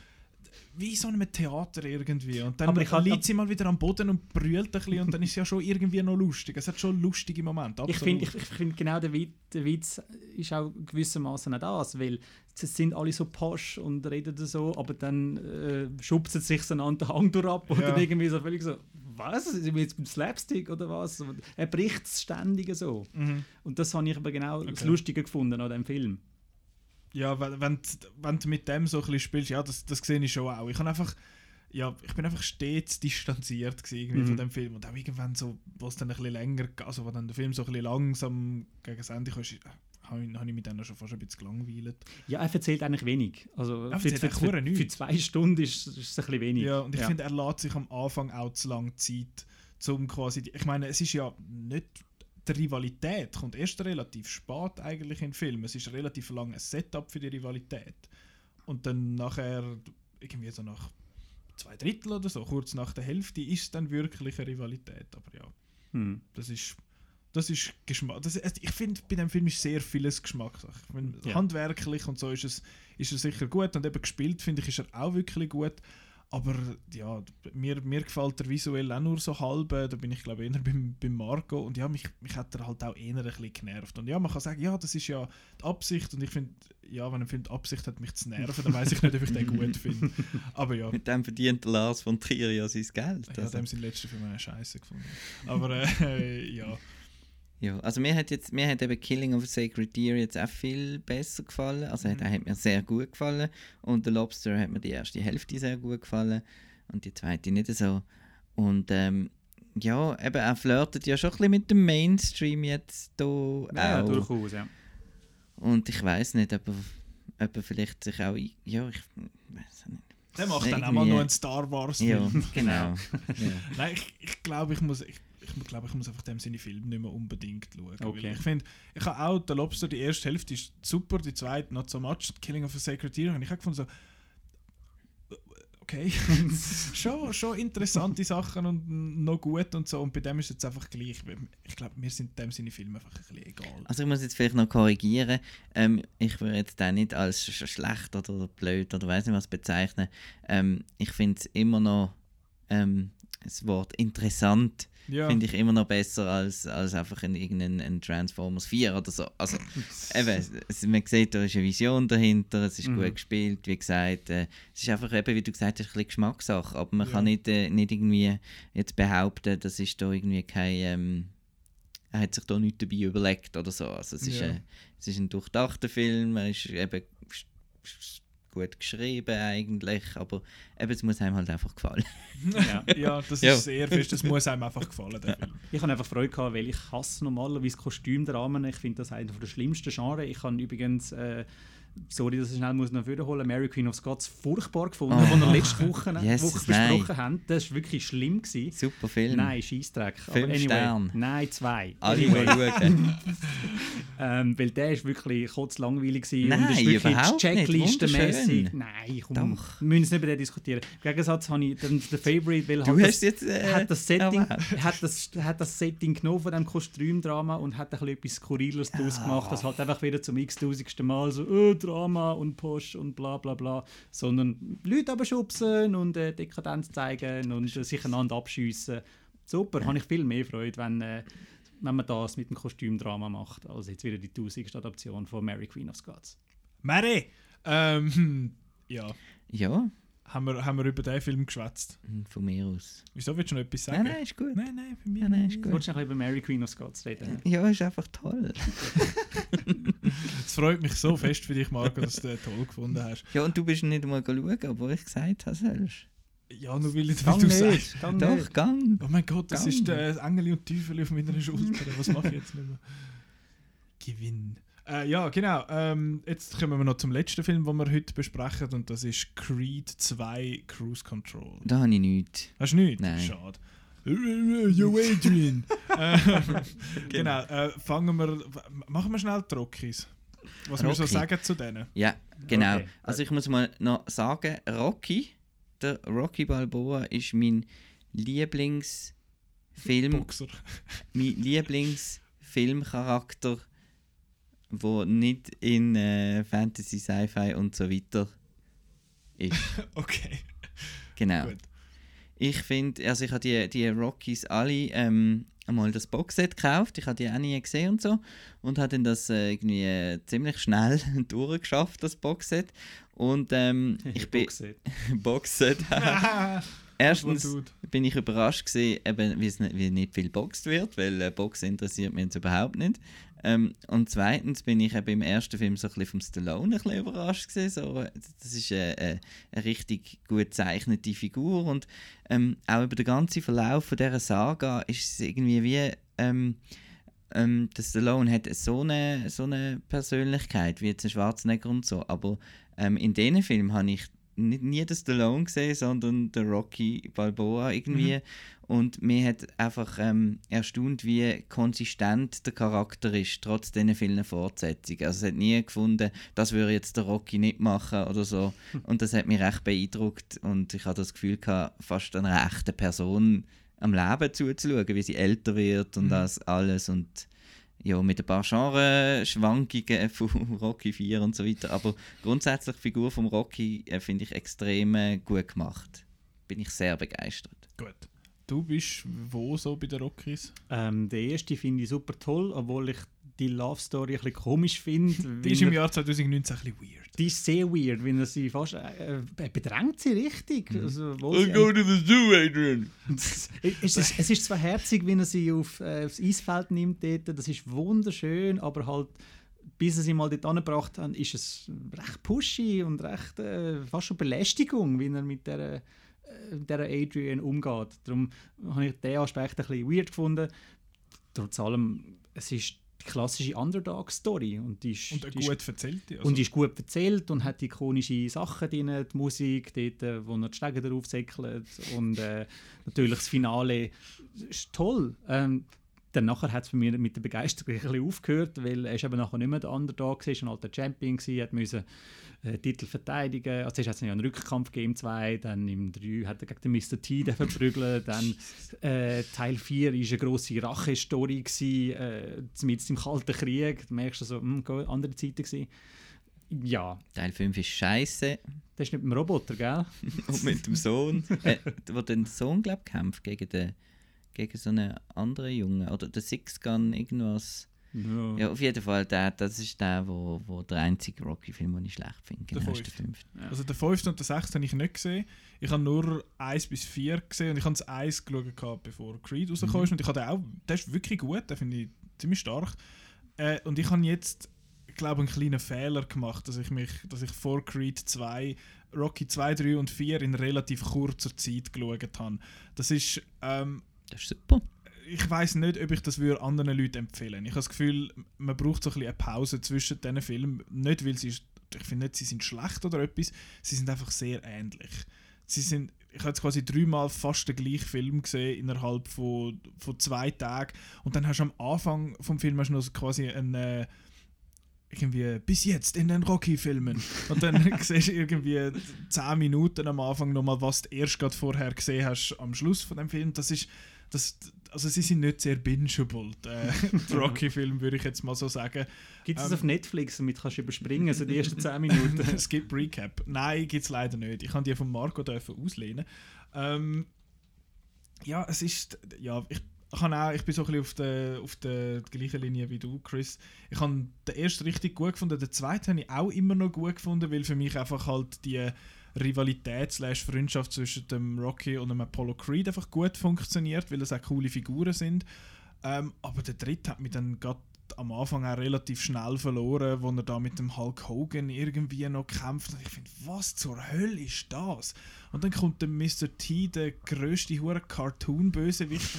wie so einem Theater irgendwie. Und dann Aber ich liegt sie mal wieder am Boden und brüllt ein bisschen und dann ist es ja schon irgendwie noch lustig. Es hat schon lustige Momente. Ich absolut. finde ich, ich find genau der Witz, der Witz ist auch gewissermaßen auch das, weil sie sind alle so posch und reden so, aber dann äh, schubsen sich einander den Hang durch ab und Ja. dann irgendwie so völlig so, was? Sind wir jetzt beim Slapstick oder was? Er bricht es ständig so. Mhm. Und das habe ich aber genau das Okay. Lustige gefunden an dem Film. Ja, wenn, wenn, du- wenn du mit dem so ein bisschen spielst, ja, das, das sehe ich schon auch. Ich, einfach, ja, ich bin einfach stets distanziert irgendwie Mhm. von dem Film. Und auch irgendwann so, wo es dann ein bisschen länger, also wo dann der Film so ein bisschen langsam gegen das Ende kam, ist, äh, habe ich, ich mich dann schon fast ein bisschen gelangweilt. Ja, er erzählt eigentlich wenig. Also Er für, erzählt für, eigentlich für, nichts. für zwei Stunden ist, ist es ein bisschen wenig. Ja, und ich finde, er lässt sich am Anfang auch zu lange Zeit, zum quasi, die- ich meine, es ist ja nicht, die Rivalität kommt erst relativ spät eigentlich in den Film. Es ist relativ lang ein Setup für die Rivalität. Und dann nachher, irgendwie so nach zwei Drittel oder so, kurz nach der Hälfte, ist es dann wirklich eine Rivalität. Aber ja, Hm. das ist, das ist Geschmack. Das, also ich finde, bei dem Film ist sehr vieles Geschmackssache. Ja. Handwerklich und so ist es, ist er sicher gut und eben gespielt, finde ich, ist er auch wirklich gut. Aber ja, mir, mir gefällt er visuell auch nur so halb. Da bin ich glaube eher beim, beim Marco. Und ja, mich, mich hat er halt auch eher ein bisschen genervt. Und ja, man kann sagen, ja, das ist ja die Absicht. Und ich finde, ja, wenn ein Film die Absicht hat, mich zu nerven, dann weiß ich nicht, ob ich den gut finde. [LAUGHS] Aber ja. Mit dem verdient Lars von Trier ja sein Geld. Ja, also. dem sind letzten Film eine Scheiße gefunden. Aber äh, [LAUGHS] ja. Ja, also mir hat jetzt mir hat eben Killing of a Sacred Deer jetzt auch viel besser gefallen. Also Mhm. der hat mir sehr gut gefallen und The Lobster hat mir die erste Hälfte sehr gut gefallen und die zweite nicht so. Und ähm, ja, eben er flirtet ja schon ein bisschen mit dem Mainstream jetzt da Ja, auch. durchaus, ja. Und ich weiß nicht, ob er, ob er vielleicht sich auch ja ich weiß nicht. Der macht dann auch mal noch einen Star Wars Ja, genau. [LAUGHS] Ja. Nein, ich, ich glaube, ich muss, ich, ich glaube, ich muss einfach dem seine Filme nicht mehr unbedingt schauen. Okay. Ich finde, ich habe auch der Lobster, die erste Hälfte ist super, die zweite not so much. Killing of a Sacred Deer habe ich auch gefunden so, okay, [LAUGHS] schon, schon interessante Sachen und noch gut und so. Und bei dem ist es jetzt einfach gleich. Ich glaube, mir sind dem seine Filme einfach ein bisschen egal. Also ich muss jetzt vielleicht noch korrigieren. Ähm, ich würde jetzt den nicht als sch schlecht oder blöd oder weiß nicht was bezeichnen. Ähm, ich finde es immer noch ähm, das Wort interessant Ja. finde ich immer noch besser als, als einfach in irgendein ein Transformers 4 oder so. Also [LAUGHS] eben, es- man sieht, da ist eine Vision dahinter, es ist Mhm. gut gespielt, wie gesagt. Äh, es ist einfach eben, wie du gesagt hast, ein bisschen Geschmackssache. Aber man Ja. kann nicht, äh, nicht irgendwie jetzt behaupten, das ist da irgendwie kein... Ähm, er hat sich da nichts dabei überlegt oder so. Also es ist, Ja. ein, es ist ein durchdachter Film, er ist eben gut geschrieben eigentlich, aber eben, es muss einem halt einfach gefallen. [LAUGHS] Ja. ja, das Ja. ist sehr fest. Das muss einem einfach gefallen, Film. Ich habe einfach Freude gehabt, weil ich hasse normalerweise Kostümdramen. Ich finde das einer der schlimmsten Genres. Ich habe übrigens, äh, sorry, dass ich schnell muss noch wiederholen, Mary Queen of Scots furchtbar gefunden, Oh. oh. wir letzte Woche, [LAUGHS] Jesus, Woche besprochen haben. Das war wirklich schlimm. Gewesen. Super Film. Nein, Scheissdreck. Fünf Sterne. Nein, zwei. Alle Anyway. schauen. [LAUGHS] ähm, weil der ist wirklich kotzlangweilig gewesen Nein, und ist wirklich. Wunderschön. Nein, komm, Doch. wir müssen nicht über den diskutieren. Im Gegensatz habe ich den, den Favorite, weil Du hat das, jetzt, äh, hat das Setting, [LAUGHS] erwähnt. hat das, hat das Setting genommen von dem Kostümdrama und hat ein bisschen etwas Skurriles daraus Ah. gemacht, das halt einfach wieder zum x-tausendsten Mal so oh, Drama und Posch und bla bla bla, sondern Leute aber schubsen und äh, Dekadenz zeigen und äh, sich einander abschiessen. Super, habe ich viel mehr Freude, wenn, äh, wenn man das mit dem Kostümdrama macht, als jetzt wieder die tausendste Adaption von Mary Queen of Scots. Mary! Ähm, [LAUGHS] ja. Ja, Haben wir, haben wir über den Film geschwätzt? von mir aus. Wieso willst du noch etwas sagen? Nein, nein, ist gut. nein, nein, für mich. Nein, nein, ist Du gut. wolltest noch ein bisschen über Mary Queen of Scots reden? [LAUGHS] Ja, ist einfach toll. [LAUGHS] Es freut mich so fest für dich, Marco, dass du den toll gefunden hast. Ja, und du bist nicht einmal schauen, obwohl ich gesagt habe, sollst. Ja, nur weil, Gang du nicht, sagst. gang Doch, nicht. gang. Oh mein Gott, das Gang. ist der Engel und Teufel auf meiner Schulter. Was mache ich jetzt nicht mehr? Gewinn. Äh, ja, genau. Ähm, jetzt kommen wir noch zum letzten Film, den wir heute besprechen, und das ist Creed 2 Cruise Control. Da habe ich nichts. Hast du nichts? Nein. Schade. Yo, Adrian. äh, [LAUGHS] genau, äh, fangen wir. Machen wir schnell die Rockies. Was wir so Rocky. sagen zu denen. Ja, genau. Okay. Also ich muss mal noch sagen, Rocky, der Rocky Balboa ist mein Lieblingsfilm, Boxer. mein Lieblingsfilmcharakter, wo nicht in äh, Fantasy, Sci-Fi und so weiter ist. [LAUGHS] Okay, Genau. gut. Ich finde, also ich habe die, die Rockies alle ähm, einmal das Boxset gekauft. Ich habe die auch nie gesehen und so. Und habe dann das äh, irgendwie äh, ziemlich schnell [LAUGHS] durchgeschafft, das Boxset. Und ähm, [LAUGHS] ich bin... Boxset. Boxset. Erstens bin ich überrascht gewesen, eben, wie, es nicht, wie nicht viel boxt wird, weil äh, Boxen interessiert mich jetzt überhaupt nicht. Ähm, und zweitens bin ich im ersten Film so ein vom Stallone ein bisschen überrascht gewesen. So, äh, das ist äh, äh, eine richtig gut gezeichnete Figur und ähm, auch über den ganzen Verlauf von dieser Saga ist es irgendwie wie ähm, ähm, der Stallone hat so eine, so eine Persönlichkeit wie jetzt ein Schwarzenegger und so, aber ähm, in diesen Film habe ich nicht, nie den Stallone gesehen, sondern den Rocky Balboa irgendwie. Und mir hat einfach ähm, erstaunt, wie konsistent der Charakter ist, trotz diesen vielen Fortsetzungen. Also es hat nie gefunden, das würde jetzt der Rocky nicht machen oder so. Und das hat mich recht beeindruckt und ich hatte das Gefühl gehabt, fast einer echten Person am Leben zuzuschauen, wie sie älter wird und das alles und ja, mit ein paar Genre-Schwankungen von [LAUGHS] Rocky 4 und so weiter. Aber grundsätzlich die Figur von Rocky äh, finde ich extrem äh, gut gemacht. Bin ich sehr begeistert. Gut. Du bist wo so bei den Rockies? Ähm, der erste finde ich super toll, obwohl ich die Love Story ein bisschen komisch finde. [LAUGHS] Die weil ist im Jahr 2019 ein bisschen weird. die ist sehr weird, wenn er sie fast äh, er bedrängt sie richtig. Mhm. Also, obwohl sie to the zoo, Adrian! [LAUGHS] es, ist, es ist zwar herzig, wenn er sie auf, äh, aufs Eisfeld nimmt, dort, das ist wunderschön, aber halt, bis er sie mal dort angebracht hat, ist es recht pushy und recht äh, fast schon Belästigung, wie er mit der, äh, der Adrian umgeht. Darum habe ich den Aspekt ein bisschen weird gefunden. Trotz allem, es ist die klassische Underdog-Story und die ist, Und die ist gut erzählte. Also, und ist gut erzählt und hat ikonische Sachen drin, die Musik, dort, äh, wo er die Stege darauf säckelt und äh, natürlich das Finale ist toll. Ähm, dann nachher hat es bei mir mit der Begeisterung ein bisschen aufgehört, weil er ist eben nachher nicht mehr der Underdog, war ein alter Champion, gewesen, hat müssen äh, Titel verteidigen. Also zuerst hat es ja einen Rückkampf gegeben, 2, dann im 3 hat er gegen den Mr. T den verprügeln, dann [LAUGHS] äh, Teil 4 war eine grosse Rache-Story, äh, mit im Kalten Krieg, da merkst du so, mh, go- andere Zeiten gewesen. Ja, Teil 5 ist scheiße. das ist nicht mit dem Roboter, gell? [LAUGHS] Und mit dem Sohn. äh, wo der Sohn, glaube ich, kämpft gegen, den, gegen so einen anderen Jungen. Oder der Six Gun, irgendwas. Ja. Ja, auf jeden Fall, der, das ist der, wo, wo der einzige Rocky-Film, den ich schlecht finde. Der Genau, ist der fünfte. fünfte. Also der 5. und der 6. habe ich nicht gesehen. Ich habe nur 1 bis 4 gesehen und ich habe das 1 geschaut, bevor Creed rausgekommen ist. Und ich habe den auch, der ist wirklich gut, den finde ich ziemlich stark. Äh, und ich habe jetzt, glaube einen kleinen Fehler gemacht, dass ich mich, dass ich vor Creed 2, Rocky 2, 3 und 4 in relativ kurzer Zeit geschaut habe. Das ist, ähm, Das ist super. Ich weiß nicht, ob ich das würde anderen Leuten empfehlen. Ich habe das Gefühl, man braucht so ein bisschen eine Pause zwischen diesen Filmen. Nicht, weil sie, ich finde nicht, sie sind schlecht oder etwas, sie sind einfach sehr ähnlich. Sie sind, ich habe jetzt quasi dreimal fast den gleichen Film gesehen innerhalb von, von zwei Tagen und dann hast du am Anfang vom Film noch quasi einen äh, irgendwie bis jetzt in den Rocky-Filmen und dann [LAUGHS] siehst du irgendwie 10 Minuten am Anfang nochmal, was du erst gerade vorher gesehen hast am Schluss von dem Film. Das ist das, also sie sind nicht sehr bingeable, die [LAUGHS] Rocky-Film würde ich jetzt mal so sagen. Gibt es Ähm, auf Netflix, damit kannst du überspringen, so die ersten 10 Minuten? [LAUGHS] Skip Recap. Nein, gibt es leider nicht. Ich kann die von Marco dürfen auslehnen. Ähm, ja, es ist. Ja, ich, kann auch, ich bin so ein bisschen auf der, auf der gleichen Linie wie du, Chris. Ich habe den ersten richtig gut gefunden, den zweiten habe ich auch immer noch gut gefunden, weil für mich einfach halt die Rivalität slash Freundschaft zwischen dem Rocky und dem Apollo Creed einfach gut funktioniert, weil das auch coole Figuren sind. Ähm, aber der dritte hat mich dann gerade am Anfang auch relativ schnell verloren, wo er da mit dem Hulk Hogan irgendwie noch kämpft. Und ich finde, was zur Hölle ist das? Und dann kommt der Mr. T, der grösste hure Cartoon-Bösewicht,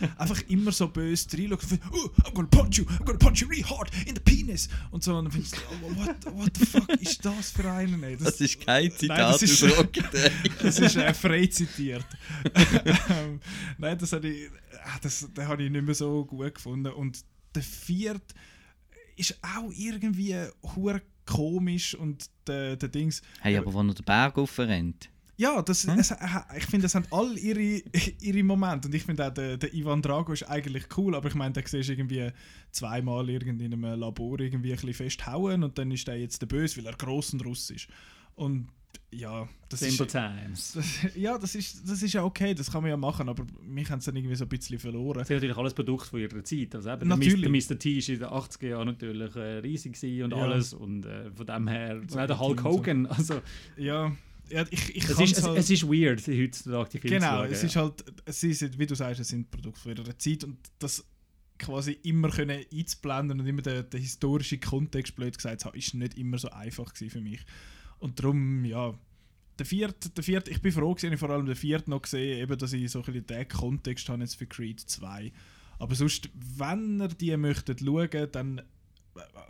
der [LAUGHS] einfach immer so böse reinschaut und findet, oh, I'm gonna punch you, I'm gonna punch you really hard in the penis. Und so, und dann findest du, oh, what, what the fuck ist das für einen? Ey, Das ist kein Nein, Zitat das ist- [LAUGHS] das ist äh, frei zitiert. [LAUGHS] ähm, nein, das habe ich, das, habe ich nicht mehr so gut gefunden. Und der vierte, ist auch irgendwie hure komisch und der, der Dings. Hey, aber wenn er den Berg aufrennt. Ja, das, Hm? es, ich finde, das haben alle ihre, [LAUGHS] ihre Momente. Und ich finde auch, der, der Ivan Drago ist eigentlich cool, aber ich meine, da siehst du irgendwie zweimal irgendwie in einem Labor irgendwie ein bisschen festhauen und dann ist der jetzt der Böse, weil er gross und russ ist. Und ja, das Simple ist... Times. Das, [LAUGHS] ja, das ist, das ist ja okay, das kann man ja machen, aber mich haben es dann irgendwie so ein bisschen verloren. Das sind natürlich alles Produkte von ihrer Zeit. Also eben, Natürlich. Der Mr. T war in den 80er Jahren natürlich äh, riesig und Ja. alles. Und äh, von dem her, So auch der Hulk. Hogan. [LAUGHS] Also, Ja, ja ich, ich es, ist, es, halt- es ist weird, heutzutage die Filme Genau, es ja. ist halt, es ist, wie du sagst, es sind Produkte von ihrer Zeit und das quasi immer können einzublenden und immer den, den historischen Kontext, blöd gesagt, zu haben, ist nicht immer so einfach gewesen für mich. Und darum, ja, der vierte, der vierte, ich bin froh gewesen, ich vor allem den vierten noch gesehen, eben, dass ich so ein bisschen den Kontext habe jetzt für Creed 2. Aber sonst, wenn ihr die möchtet schauen, dann äh,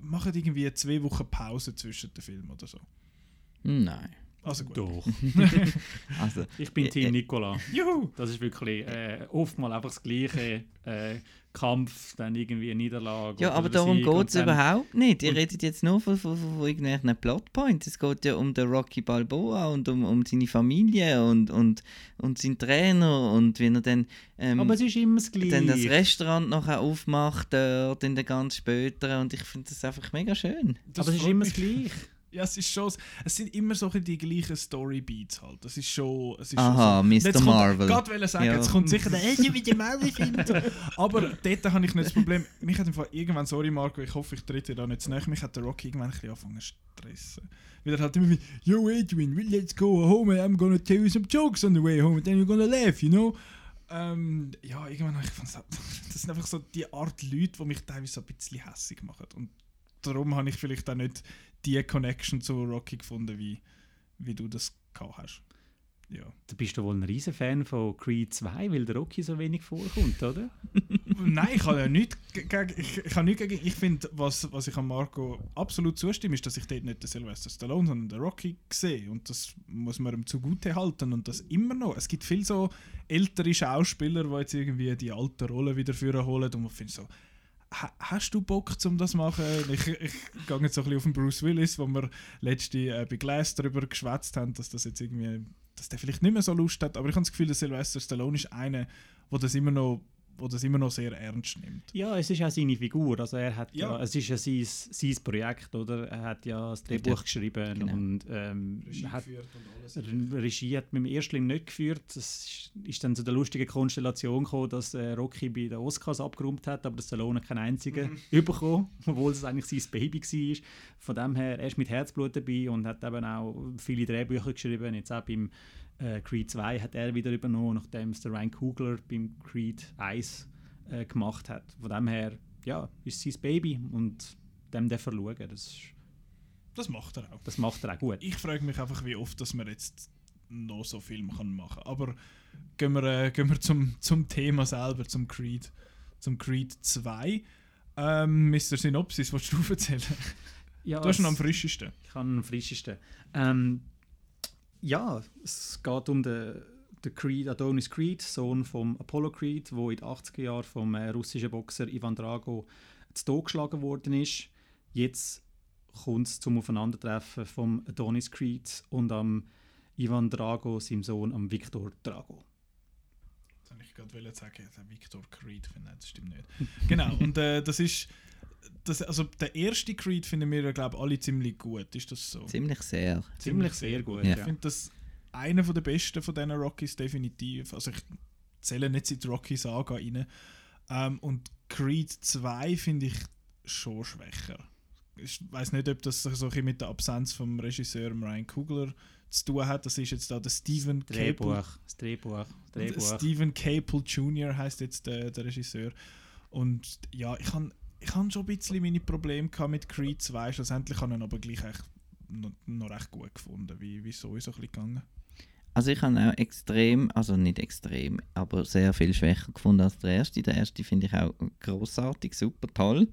macht irgendwie zwei Wochen Pause zwischen den Filmen oder so. Nein. Also gut. Doch. [LAUGHS] Also, Ich bin äh, Team äh, Nicola. Juhu! Das ist wirklich äh, oftmals einfach das gleiche äh, Kampf, dann irgendwie eine Niederlage. Ja, aber darum geht es überhaupt nicht. Ihr redet jetzt nur von, von, von, von irgendwelchen Plotpoints. Es geht ja um den Rocky Balboa und um, um seine Familie und, und, und seinen Trainer und wie er dann, ähm, Aber es ist immer das Gleiche. dann das Restaurant nachher aufmacht dort in der ganz späteren und ich finde das einfach mega schön. Das aber es ist immer das. Gleiche. Ja, es ist schon, es sind immer so die gleichen Storybeats halt. Das ist schon, es ist Aha, schon so. Mr. Kommt- Marvel. Gerade wollte sagen, Ja. jetzt kommt sicher der «Hey, mit dem Marvel-Film». Aber dort habe ich nicht das Problem. Mich hat einfach irgendwann, sorry Marco, ich hoffe, ich trete dir da nicht zu nahe, mich hat der Rocky irgendwann ein bisschen angefangen zu stressen. Weil er halt immer wie «Yo Adrian, let's go home and I'm gonna tell you some jokes on the way home and then you're gonna laugh, you know?» ähm, Ja, irgendwann habe ich gefunden, [LAUGHS] das sind einfach so die Art Leute, die mich teilweise so ein bisschen hässig machen. Und darum habe ich vielleicht auch nicht die Connection zu Rocky gefunden, wie, wie du das gehabt hast. Ja. Du bist doch wohl ein riesen Fan von Creed 2, weil der Rocky so wenig vorkommt, oder? [LAUGHS] Nein, ich habe ja nichts ge- gegen. Ich, ich, habe nichts gegen. Ich finde, was, was ich an Marco absolut zustimme, ist, dass ich dort nicht den Sylvester Stallone, sondern den Rocky sehe. Und das muss man ihm zugute halten. Und das immer noch. Es gibt viele so ältere Schauspieler, die jetzt irgendwie die alte Rolle wieder führen holen. Und man findet so. "Ha- Hast du Bock, um das zu machen? Ich, ich gehe jetzt so ein bisschen auf den Bruce Willis, wo wir letzte äh, bei Glass darüber geschwätzt haben, dass das jetzt irgendwie, dass der vielleicht nicht mehr so Lust hat. Aber ich habe das Gefühl, der Sylvester Stallone ist einer, wo das immer noch, wo das immer noch sehr ernst nimmt. Ja, es ist auch seine Figur. Also er hat ja, Ja. es ist ja sein, sein Projekt, oder? Er hat ja das Drehbuch Ja, geschrieben genau. und ähm, Regie hat, geführt und Regie hat mit dem Erstling nicht geführt. Es ist- dann zu der lustigen Konstellation gekommen, dass äh, Rocky bei den Oscars abgeräumt hat, aber der Stallone hat keinen einzigen [LAUGHS] bekommen, obwohl es eigentlich sein Baby war. Von dem her, er ist mit Herzblut dabei und hat eben auch viele Drehbücher geschrieben. Jetzt auch beim äh, Creed 2 hat er wieder übernommen, nachdem es der Ryan Coogler beim Creed 1 äh, gemacht hat. Von dem her, ja, ist sein Baby und dem darf er schauen. Das, Das macht er auch. das macht er auch gut. Ich frage mich einfach, wie oft dass man jetzt noch so Filme kann machen kann. Aber gehen wir, äh, gehen wir zum, zum Thema selber, zum Creed, zum Creed 2. Ähm, Mr. Synopsis, was du erzählen? Ja, Du hast ihn am es- frischesten. Ich habe am frischesten. Ähm, ja, es geht um den, den Creed, Adonis Creed, Sohn von Apollo Creed, der in den 80er Jahren vom äh, russischen Boxer Ivan Drago zu Tod geschlagen worden ist. Jetzt kommt es zum Aufeinandertreffen von Adonis Creed und am Ivan Drago, seinem Sohn, am Viktor Drago. Das wollte ich gerade sagen, der Victor Creed. Nein, das stimmt nicht. genau, und äh, das ist. Das, also der erste Creed finden wir, ja, glaube alle ziemlich gut. Ist das so? Ziemlich sehr. Ziemlich sehr gut. Ja. Ich finde das einer von der besten von diesen Rockies definitiv. Also ich zähle nicht seit Rocky Saga rein. Ähm, und Creed 2 finde ich schon schwächer. Ich weiß nicht, ob das so ein bisschen mit der Absenz vom Regisseur Ryan Kugler zu tun hat. Das ist jetzt da der Steven Drehbuch, Caple. das Drehbuch, das Drehbuch. Steven Caple Jr. heißt jetzt der, der Regisseur. Und ja, ich habe ich han schon ein bisschen meine Probleme mit Creed 2. Schlussendlich habe ich ihn aber gleich echt noch, noch recht gut gefunden. Wie, wie so ist bisschen gegangen? Also ich habe auch extrem, also nicht extrem, aber sehr viel schwächer gefunden als der erste. Der erste finde ich auch großartig, super toll.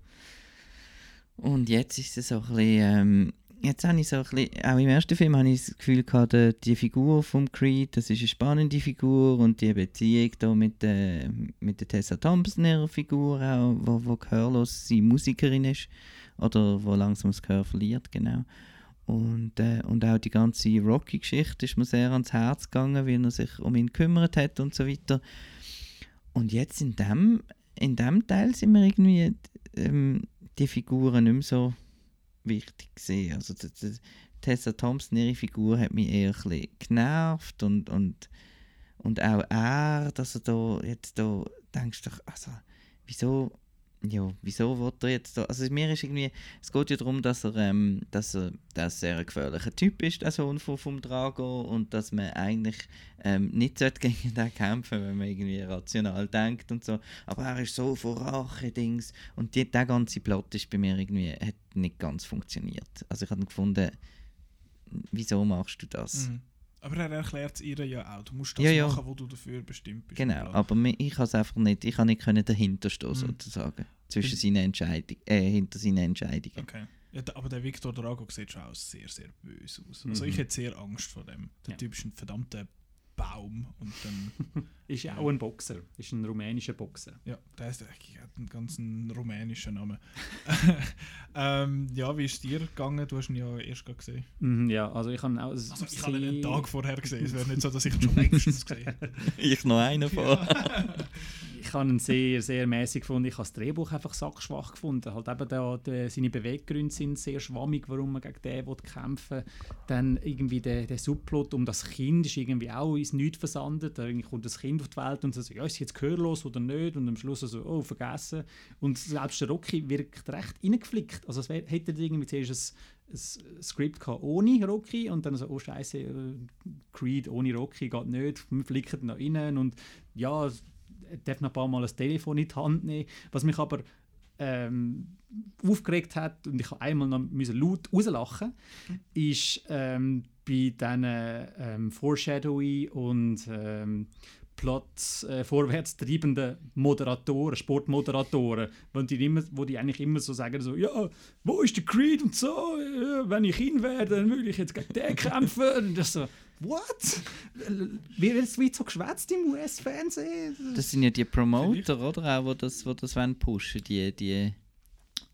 Und jetzt ist es so ein bisschen, ähm, jetzt habe ich so ein bisschen, auch im ersten Film habe ich das Gefühl gehabt, äh, die Figur vom Creed, das ist eine spannende Figur und die Beziehung da mit, der mit der Tessa Thompson, ihrer Figur auch, wo, wo gehörlos sie Musikerin ist oder wo langsam das Gehör verliert, genau. Und, äh, und auch die ganze Rocky-Geschichte ist mir sehr ans Herz gegangen, wie er sich um ihn gekümmert hat und so weiter. Und jetzt in dem, in dem Teil sind mir irgendwie ähm, die Figuren nicht mehr so wichtig gesehen. Also die, die, Tessa Thompson, ihre Figur, hat mich eher ein bisschen genervt und, und, und auch er, dass er da jetzt da denkst, doch, also wieso ja, wieso wird er jetzt da? Also mir ist irgendwie, es geht ja darum, dass er, ähm, dass er, dass er ein gefährlicher Typ ist, der Sohn von, vom Drago, und dass man eigentlich ähm, nicht [LAUGHS] gegen den kämpfen wenn man irgendwie rational denkt und so. Aber er ist so von Rache-Dings und die, der ganze Plot ist bei mir irgendwie, hat nicht ganz funktioniert. Also ich habe gefunden, wieso machst du das? Mhm. Aber er erklärt es ihr ja auch. Du musst das Ja, ja. machen, wo du dafür bestimmt bist. Genau, aber ich habe es einfach nicht, ich habe nicht können dahinter stehen Mhm. sozusagen, zwischen Ist- seinen Entscheidungen, äh, hinter seinen Entscheidungen. Okay. Ja, aber der Victor Drago sieht schon auch sehr, sehr böse aus. Also Mhm. ich hätte sehr Angst vor dem. Der Ja. Typ ist ein verdammter Baum und dann... [LAUGHS] Ist ja auch ein Boxer. Ist ein rumänischer Boxer. ja, der ist, hat einen ganzen rumänischen Namen. [LAUGHS] ähm, ja, wie ist es dir gegangen? Du hast ihn ja erst gesehen. Mhm, ja, also ich habe auch Also ich habe ihn einen Tag vorher gesehen. Es wäre nicht so, dass ich ihn schon [LAUGHS] längstens gesehen habe. Ich noch einer vor. Ich habe ihn sehr, sehr mäßig gefunden. Ich habe das Drehbuch einfach sackschwach gefunden. Halt eben da, der, seine Beweggründe sind sehr schwammig, warum man gegen den kämpfen will. Dann irgendwie der, der Subplot um das Kind ist irgendwie auch ins Nichts versandet. Da irgendwie kommt das Kind auf die Welt und so, ja, ist jetzt gehörlos oder nicht? Und am Schluss so, oh, vergessen. Und selbst der Rocky wirkt recht reingeflickt. Also es wär, hätte irgendwie zuerst ein, ein Skript gehabt ohne Rocky und dann so, oh Scheiße, äh, Creed ohne Rocky geht nicht, wir flicken noch rein und ja, er darf noch ein paar Mal das Telefon in die Hand nehmen. Was mich aber ähm, aufgeregt hat und ich einmal noch müssen laut rauslachen, ist ähm, bei diesen ähm, Foreshadowy und ähm, Plot äh, vorwärts treibenden Moderatoren, Sportmoderatoren, wo die, immer, wo die eigentlich immer so sagen, so, ja, wo ist der Creed und so, ja, wenn ich ihn wäre, dann würde ich jetzt gegen den kämpfen. Und das so, what? Wie wird es so geschwätzt im US-Fernsehen? Das sind ja die Promoter, oder? Auch, die das, wo das wollen pushen, die, die,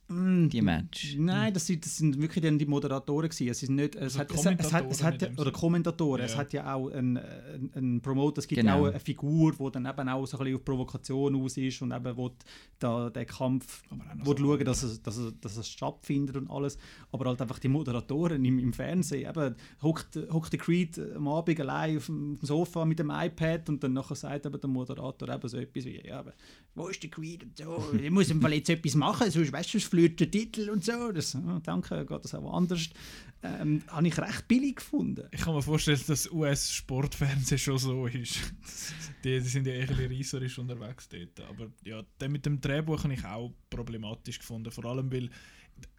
die Match. Nein, das sind, das sind wirklich dann die Moderatoren gewesen. Es ist nicht, es Also hat, es hat, es hat, es hat oder. Kommentatoren. Ja, Es hat ja auch einen, einen, einen Promoter. Es gibt Genau. auch eine Figur, die dann eben auch so ein bisschen auf Provokation aus ist und eben will da den Kampf, will so schauen, dass es, dass, es, dass es stattfindet und alles. Aber halt einfach die Moderatoren im, im Fernsehen. Eben hockt, hockt der Creed am Abend allein auf dem Sofa mit dem iPad und dann nachher sagt eben der Moderator eben so etwas wie, ja, aber wo ist der Creed und so, ich muss im Fall jetzt etwas machen, sonst, weißt du, flüht der Titel und so. Das, ah, danke, geht das auch anders. Ähm, habe ich recht billig gefunden. Ich kann mir vorstellen, dass das US-Sportfernsehen schon so ist. [LAUGHS] die, die sind ja eher reisserisch unterwegs dort. Aber ja, den mit dem Drehbuch habe ich auch problematisch gefunden. Vor allem, weil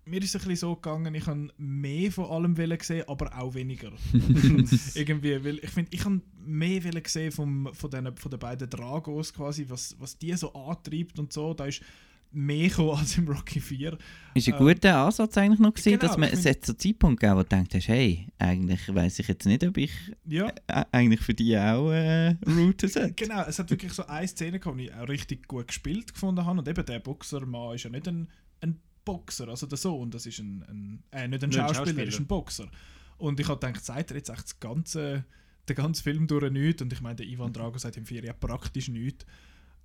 mir ist es ein bisschen so gegangen, ich habe mehr von allem wollen sehen, aber auch weniger. [LAUGHS] [LAUGHS] Irgendwie, weil ich finde, ich habe mehr wollen sehen vom, von, den, von den beiden Dragos quasi, was, was die so antreibt und so. Da ist mehr gekommen als im Rocky 4. Ist ein Ähm, guter Ansatz eigentlich noch gewesen, genau, dass man es so einen Zeitpunkt gegeben, wo du denkst, hey, eigentlich weiß ich jetzt nicht, ob ich Ja. äh, eigentlich für die auch äh, routen sollte. [LAUGHS] Genau, es hat wirklich so eine Szene gehabt, die ich auch richtig gut gespielt gefunden habe. Und eben der Boxermann ist ja nicht ein, ein Boxer, also der Sohn, das ist ein, ein äh, nicht ein Nicht Schauspieler, Schauspieler. ist ein Boxer. Und ich habe gedacht, sagt er jetzt echt das ganze, den ganzen Film durch nichts? Und ich meine, der Ivan Drago sagt im ja praktisch nichts.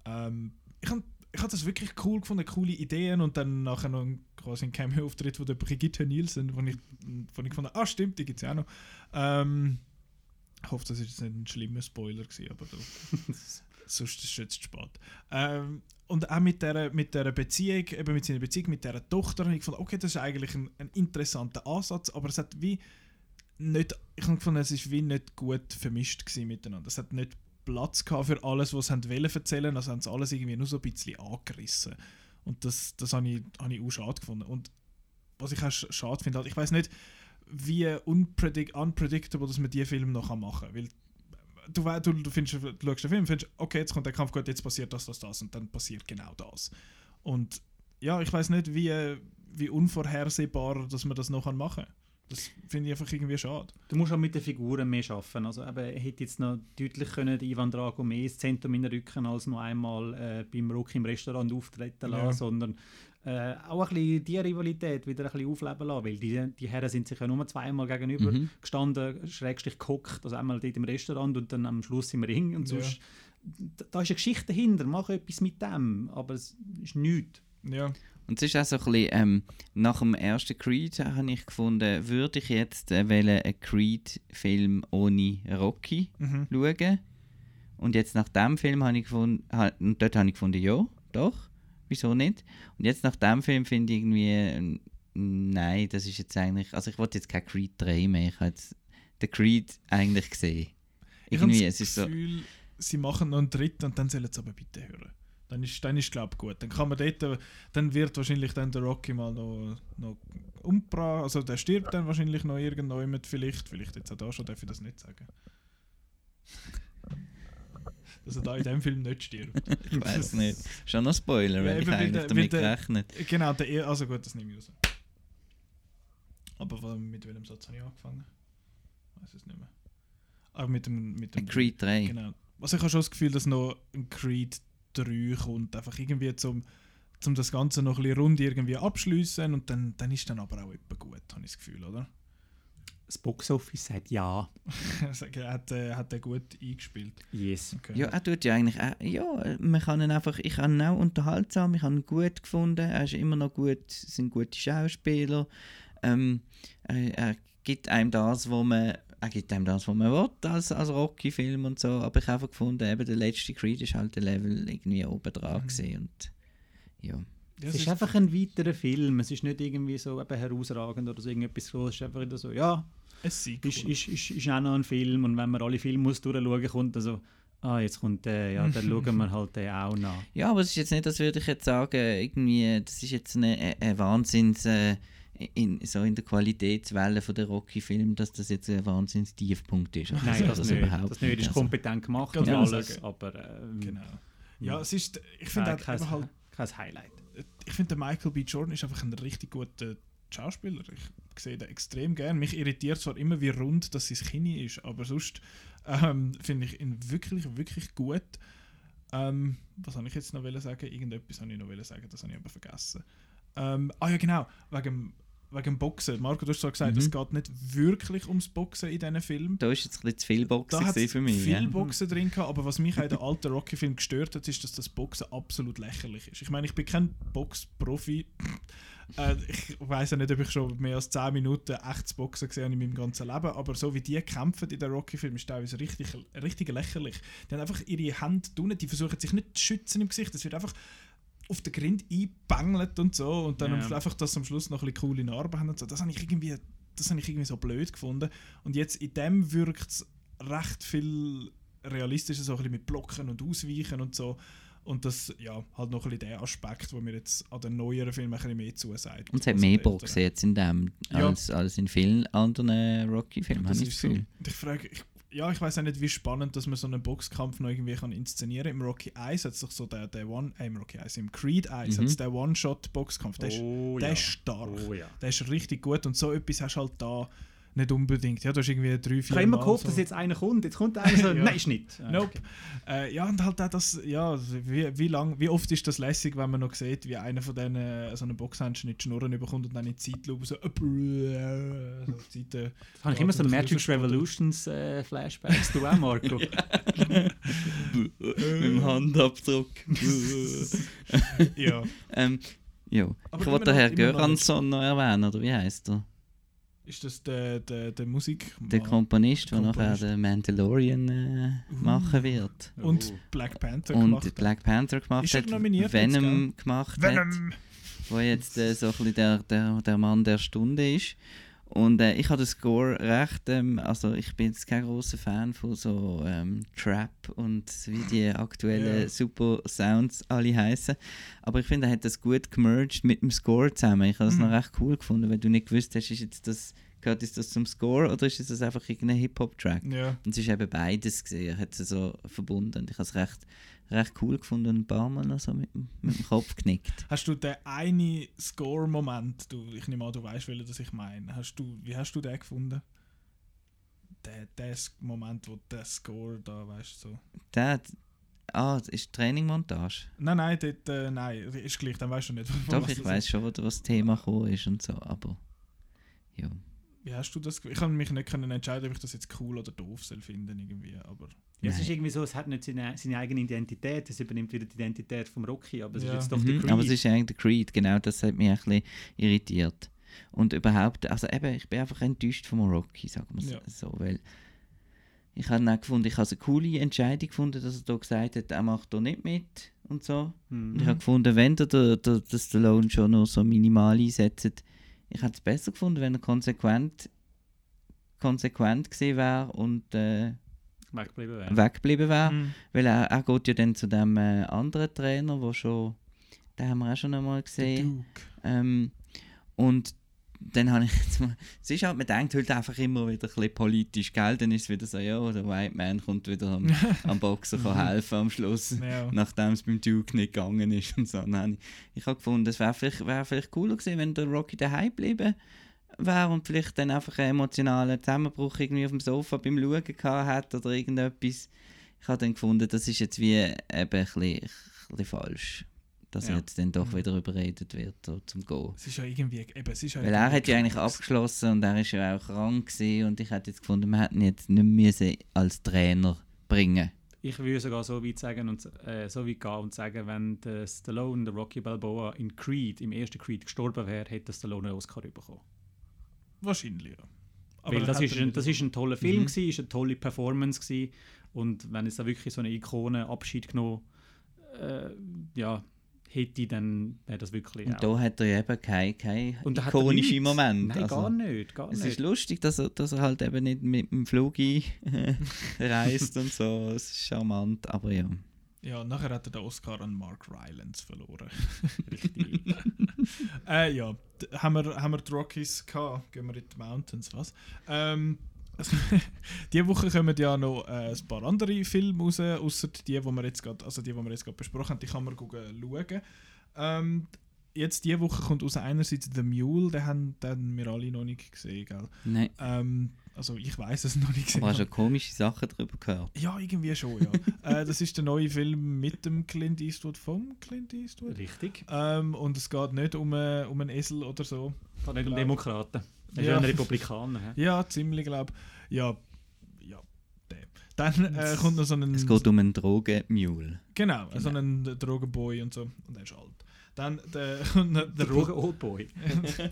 Ähm, ich habe ich hab das wirklich cool gefunden, coole Ideen und dann nachher noch ein, quasi ein Cameo-Auftritt von der Brigitte Nielsen, wo ich, wo ich gefunden habe, ah stimmt, die gibt es ja auch noch. Ähm, ich hoffe, das ist jetzt nicht ein schlimmer Spoiler gewesen, aber da, [LAUGHS] sonst ist es jetzt zu spät. Ähm, und auch mit dieser mit der Beziehung, eben mit seiner Beziehung mit dieser Tochter, habe ich gefunden, okay, das ist eigentlich ein, ein interessanter Ansatz, aber es hat wie nicht, ich habe es ist wie nicht gut vermischt gewesen miteinander. Es hat nicht Platz gehabt für alles, was sie wollen erzählen, also haben sie alles irgendwie nur so ein bisschen angerissen. Und das, das habe ich, habe ich auch schade gefunden. Und was ich auch sch- schade finde, halt, ich weiß nicht, wie unpredict unpredictable dass man diese Filme noch machen kann. Weil du, du, du, findest, du schaust den Film und findest, okay, jetzt kommt der Kampf, gut, jetzt passiert das, das, das und dann passiert genau das. Und ja, ich weiß nicht, wie, wie unvorhersehbar dass man das noch machen kann. Das finde ich einfach irgendwie schade. Du musst auch mit den Figuren mehr arbeiten. Also eben, er hätte jetzt noch deutlich können Ivan Drago mehr ins Zentrum in den Rücken als noch einmal äh, beim Rocky im Restaurant auftreten lassen, Ja. sondern äh, auch ein bisschen die Rivalität wieder ein bisschen aufleben lassen, weil die, die Herren sind sich ja nur zweimal gegenüber Mhm. gestanden, schrägstrich gehockt, also einmal dort im Restaurant und dann am Schluss im Ring und Ja. sonst, da, da ist eine Geschichte dahinter, mach etwas mit dem, aber es ist nichts. Ja, Und es ist auch so ein bisschen, ähm, nach dem ersten Creed habe ich gefunden, würde ich jetzt äh, einen Creed-Film ohne Rocky Mhm. schauen. Und jetzt nach dem Film habe ich gefunden, ha, und dort habe ich gefunden, ja, doch, wieso nicht? Und jetzt nach dem Film finde ich irgendwie, nein, das ist jetzt eigentlich, also ich wollte jetzt kein Creed 3 mehr, ich habe jetzt den Creed eigentlich gesehen. ich habe Irgendwie, das es ist so, Gefühl, sie machen noch einen dritten und dann sollen sie aber bitte hören. Dann ist, dann ist glaube ich gut. Dann kann man dort, dann wird wahrscheinlich dann der Rocky mal noch, noch umgebracht, also der stirbt dann wahrscheinlich noch irgendjemand vielleicht, vielleicht jetzt auch da schon, darf ich das nicht sagen. Er da in dem Film nicht stirbt. [LAUGHS] ich weiß nicht, schon noch Spoiler, Ja, weil ich eben, weil eigentlich der- damit der- gerechnet. Genau, der, er- also gut, das nehme ich raus. Aber mit welchem Satz habe ich angefangen? Ich weiß es nicht mehr. Aber mit dem, mit dem Creed 3. Genau. Also ich habe schon das Gefühl, dass noch ein Creed 3 kommt, einfach irgendwie zum, zum das Ganze noch ein bisschen rund irgendwie abschließen und dann, dann ist dann aber auch etwa gut, habe ich das Gefühl, oder? Das Boxoffice sagt ja. [LAUGHS] Er hat, äh, hat er gut eingespielt. Yes. Okay. Ja, er tut ja eigentlich auch, ja, man kann ihn einfach, ich habe ihn auch unterhaltsam, ich habe ihn gut gefunden, er ist immer noch gut, es sind gute Schauspieler, ähm, er, er gibt einem das, wo man, er gibt einem das, was man will, als, als Rocky-Film und so, aber ich habe einfach gefunden, eben der letzte Creed ist halt der Level irgendwie oben dran gewesen und ja. Ja, Es ist einfach ein weiterer Film. Es ist nicht irgendwie so eben herausragend oder so irgendetwas so. Es ist einfach wieder so, ja, es ist, ist, ist, ist, ist auch noch ein Film. Und wenn man alle Filme muss durchschauen kommt also, ah, jetzt kommt der, ja, dann [LAUGHS] schauen wir halt den auch nach. Ja, aber es ist jetzt nicht, das würde ich jetzt sagen, irgendwie, das ist jetzt eine, eine- Wahnsinns, äh, in, so in der Qualitätswelle von der Rocky-Film, dass das jetzt ein Wahnsinns-Tiefpunkt ist. Also Nein, das, nicht. überhaupt Das nicht. ist Also, kompetent gemacht und man alles, sagen. aber ähm, Genau. Ja, Ja. es ist, ich finde auch halt, kein Highlight. ich finde der Michael B. Jordan ist einfach ein richtig guter Schauspieler. Ich sehe den extrem gern. Mich irritiert zwar immer, wie rund das sein Kinn ist, aber sonst ähm, finde ich ihn wirklich, wirklich gut. Ähm, was soll ich jetzt noch sagen? Irgendetwas habe ich noch sagen, das habe ich aber vergessen. Ähm, ah ja, genau, wegen, wegen dem Boxen. Marco, du hast zwar gesagt, Mhm. es geht nicht wirklich ums Boxen in diesen Filmen. Da ist jetzt ein bisschen zu viel Boxen Da für mich. viel ja. Boxen drin gehabt, aber was mich auch in den alten Rocky-Filmen gestört hat, ist, dass das Boxen absolut lächerlich ist. Ich meine, ich bin kein Boxprofi. äh, ich weiß ja nicht, ob ich schon mehr als 10 Minuten echtes Boxen gesehen habe in meinem ganzen Leben, aber so wie die kämpfen in den Rocky-Filmen, ist teilweise richtig, richtig lächerlich. Die haben einfach ihre Hände unten, die versuchen sich nicht zu schützen im Gesicht. Es wird einfach auf den Grind eingebängelt und so und dann Ja. einfach, dass sie am Schluss noch ein bisschen coole Narben haben und so. Das habe ich irgendwie, das habe ich irgendwie so blöd gefunden. Und jetzt in dem wirkt es recht viel realistischer, so ein bisschen mit Blocken und Ausweichen und so. Und das, ja, halt noch ein bisschen der Aspekt, wo mir jetzt an den neueren Filmen ein bisschen mehr zusagt. Und es hat als mehr älteren. jetzt in dem, Ja. als, als in vielen anderen Rocky-Filmen, habe ich das so. Gefühl. Und ich frage, ich, ja, ich weiß auch nicht, wie spannend, dass man so einen Boxkampf noch irgendwie kann inszenieren kann. Im Rocky 1 hat es doch so der, der One, äh, im Rocky 1, im Creed 1 Mhm. hat es der One-Shot-Boxkampf. Der, ist- Oh, der ja. ist stark. Oh, ja. Der ist richtig gut und so etwas hast du halt da nicht unbedingt. Ja, du hast irgendwie drei, Ich vier habe immer Mal gehofft, so. dass jetzt einer kommt. Jetzt kommt einer so, [LAUGHS] Ja. nein, ist nicht. Ah, Nope. Äh, ja, und halt auch das, ja, wie, wie, lang, wie oft ist das lässig, wenn man noch sieht, wie einer von denen äh, so einen Boxhändchen in die Schnurren bekommt und dann in die Zeitlupe so, äh, so die Seite. Da habe ich immer so rausspringen. Revolutions äh, Flashbacks. Du auch, Marco? [LAUGHS] Mit dem Handabdruck. [LAUGHS] Ja. ähm, ja. Aber ich wollte den noch- Herr immer noch Göransson noch erwähnen, oder wie heißt er? Ist das der, der, der Musik? Der Komponist, der nachher den Mandalorian äh, machen wird. [LAUGHS] Und. Black Panther Und gemacht. hat. Black Panther gemacht Ist hat, nominiert jetzt, Venom gemacht hat. Venom! wo jetzt äh, so ein bisschen der, der, der Mann der Stunde ist. Und äh, ich habe den Score recht, ähm, also ich bin jetzt kein großer Fan von so ähm, Trap und wie die [LAUGHS] aktuellen Ja. Super Sounds alle heißen. Aber ich finde, er hat das gut gemerged mit dem Score zusammen. Ich habe das Mhm. noch recht cool gefunden, weil du nicht gewusst hast, ist jetzt das gehört ist das zum Score oder ist das einfach irgendein Hip-Hop-Track? Ja. Und es ist eben beides gesehen, er hat es so verbunden und ich habe es recht, recht cool gefunden und ein paar Mal noch so mit, dem- mit dem Kopf genickt. [LAUGHS] Hast du den einen Score-Moment, du, ich nehme an, du weißt, welchen das ich meine. Hast du, wie hast du den gefunden? Der, der Moment, wo der Score da, weißt du, so. Der, ah, das ist Trainingmontage. Nein, nein, dort, äh, nein, ist gleich, dann weißt du nicht, von Doch, was ich weiß schon, wo- was das Thema gekommen ist und so, aber ja. Wie hast du das? Ich kann mich nicht können entscheiden, ob ich das jetzt cool oder doof soll finden irgendwie, aber Ja, es ist irgendwie so, es hat nicht seine, seine eigene Identität, es übernimmt wieder die Identität vom Rocky, aber es Ja. ist jetzt doch der Mhm, Creed. aber es ist eigentlich der Creed, genau, das hat mich ein bisschen irritiert. Und überhaupt, also eben, ich bin einfach enttäuscht vom Rocky, sagen wir es Ja. so, weil ich habe dann auch gefunden, ich habe eine coole Entscheidung gefunden, dass er da gesagt hat, er macht da nicht mit und so. Mhm. Und ich habe gefunden, wenn der, der, der, der Stallone schon noch so minimal einsetzt, ich hätte es besser gefunden, wenn er konsequent konsequent gewesen wäre und äh, weggeblieben wäre. weggeblieben wäre. Mhm. Weil er, er geht ja dann zu dem äh, anderen Trainer, wo schon, den haben wir auch schon einmal gesehen. Ähm, und dann habe ich jetzt mal, [LAUGHS] es ist halt, man denkt halt einfach immer wieder ein bisschen politisch, gell? Dann ist es wieder so, ja, der White Man kommt wieder am, [LAUGHS] am Boxer kann helfen am Schluss, Ja. nachdem es beim Duke nicht gegangen ist und so. Ich, ich habe gefunden, es wäre vielleicht, wär vielleicht cooler gewesen, wenn der Rocky daheim geblieben wäre und vielleicht dann einfach einen emotionalen Zusammenbruch irgendwie auf dem Sofa beim Schauen gehabt hat oder irgendetwas. Ich habe dann gefunden, das ist jetzt wie eben ein bisschen, ein bisschen falsch, dass Ja. er jetzt dann doch wieder überredet wird, so, zum Gehen. Es ist ja irgendwie, eben, es ist ja Weil er hat ja eigentlich abgeschlossen und er ist ja auch krank gewesen und ich hätte jetzt gefunden, wir hätten ihn jetzt nicht müssen als Trainer bringen. Ich würde sogar so weit sagen und äh, so weit gehen und sagen, wenn der Stallone, der Rocky Balboa in Creed, im ersten Creed gestorben wäre, hätte Stallone einen Oscar bekommen. Wahrscheinlich, ja. Weil das hat ist, ein, das ist ein toller Film, mhm. ist eine tolle Performance gewesen. und wenn es da wirklich so eine Ikone Abschied genommen äh, ja, hätte, dann wäre das wirklich Und auch- da hat er ja eben keinen kein ikonischen. Moment. Nein, also, gar nicht, gar Es nicht. ist lustig, dass er, dass er halt eben nicht mit dem Flug [LAUGHS] reist und so. Es ist charmant, aber ja. Ja, nachher hat er den Oscar an Mark Rylance verloren. Richtig. [LAUGHS] äh, ja, haben wir, haben wir die Rockies gehabt? Gehen wir in die Mountains, was? Ähm, [LAUGHS] diese Woche kommen ja noch äh, ein paar andere Filme raus, außer die, die wir jetzt gerade, also die, die wir jetzt gerade besprochen haben, die kann man schauen. Ähm, jetzt diese Woche kommt aus einerseits The Mule, den haben, den haben wir alle noch nicht gesehen, gell? Nein. Ähm, also ich weiß es [LAUGHS] noch nicht gesehen. Aber hast du komische Sachen darüber gehört? Ja, irgendwie schon, ja. [LAUGHS] äh, das ist der neue Film mit dem Clint Eastwood vom Clint Eastwood. Richtig. Ähm, und es geht nicht um, äh, um einen Esel oder so. Geht nicht um Demokraten. Es ist Ja. ein Republikaner. hä? Ja, ziemlich, glaube Ja, ja, der. Dann äh, kommt noch so ein... Es geht um einen Drogenmule. Genau, so einen Drogenboy und so. Und der ist alt. Dann der, [LAUGHS] kommt noch der Drogen Oldboy.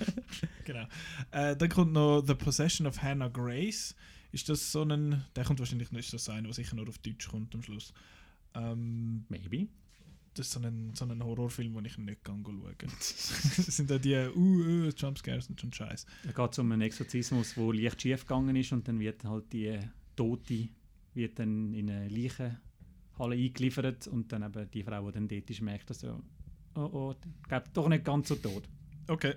[LAUGHS] genau. Äh, dann kommt noch The Possession of Hannah Grace. Ist das so ein... Der kommt wahrscheinlich nicht so sein, was sicher nur auf Deutsch kommt am Schluss. Ähm, Maybe. das ist so ein, so ein Horrorfilm, den ich nicht kann schauen kann. [LAUGHS] das sind ja die uh, uh, Jumpscares und schon Scheiß. Da geht es um einen Exorzismus, wo leicht schief gegangen ist und dann wird halt die Tote wird dann in eine Leichenhalle eingeliefert und dann eben die Frau, die dann dort ist, merkt, dass so, oh oh, geht doch nicht ganz so tot. Okay.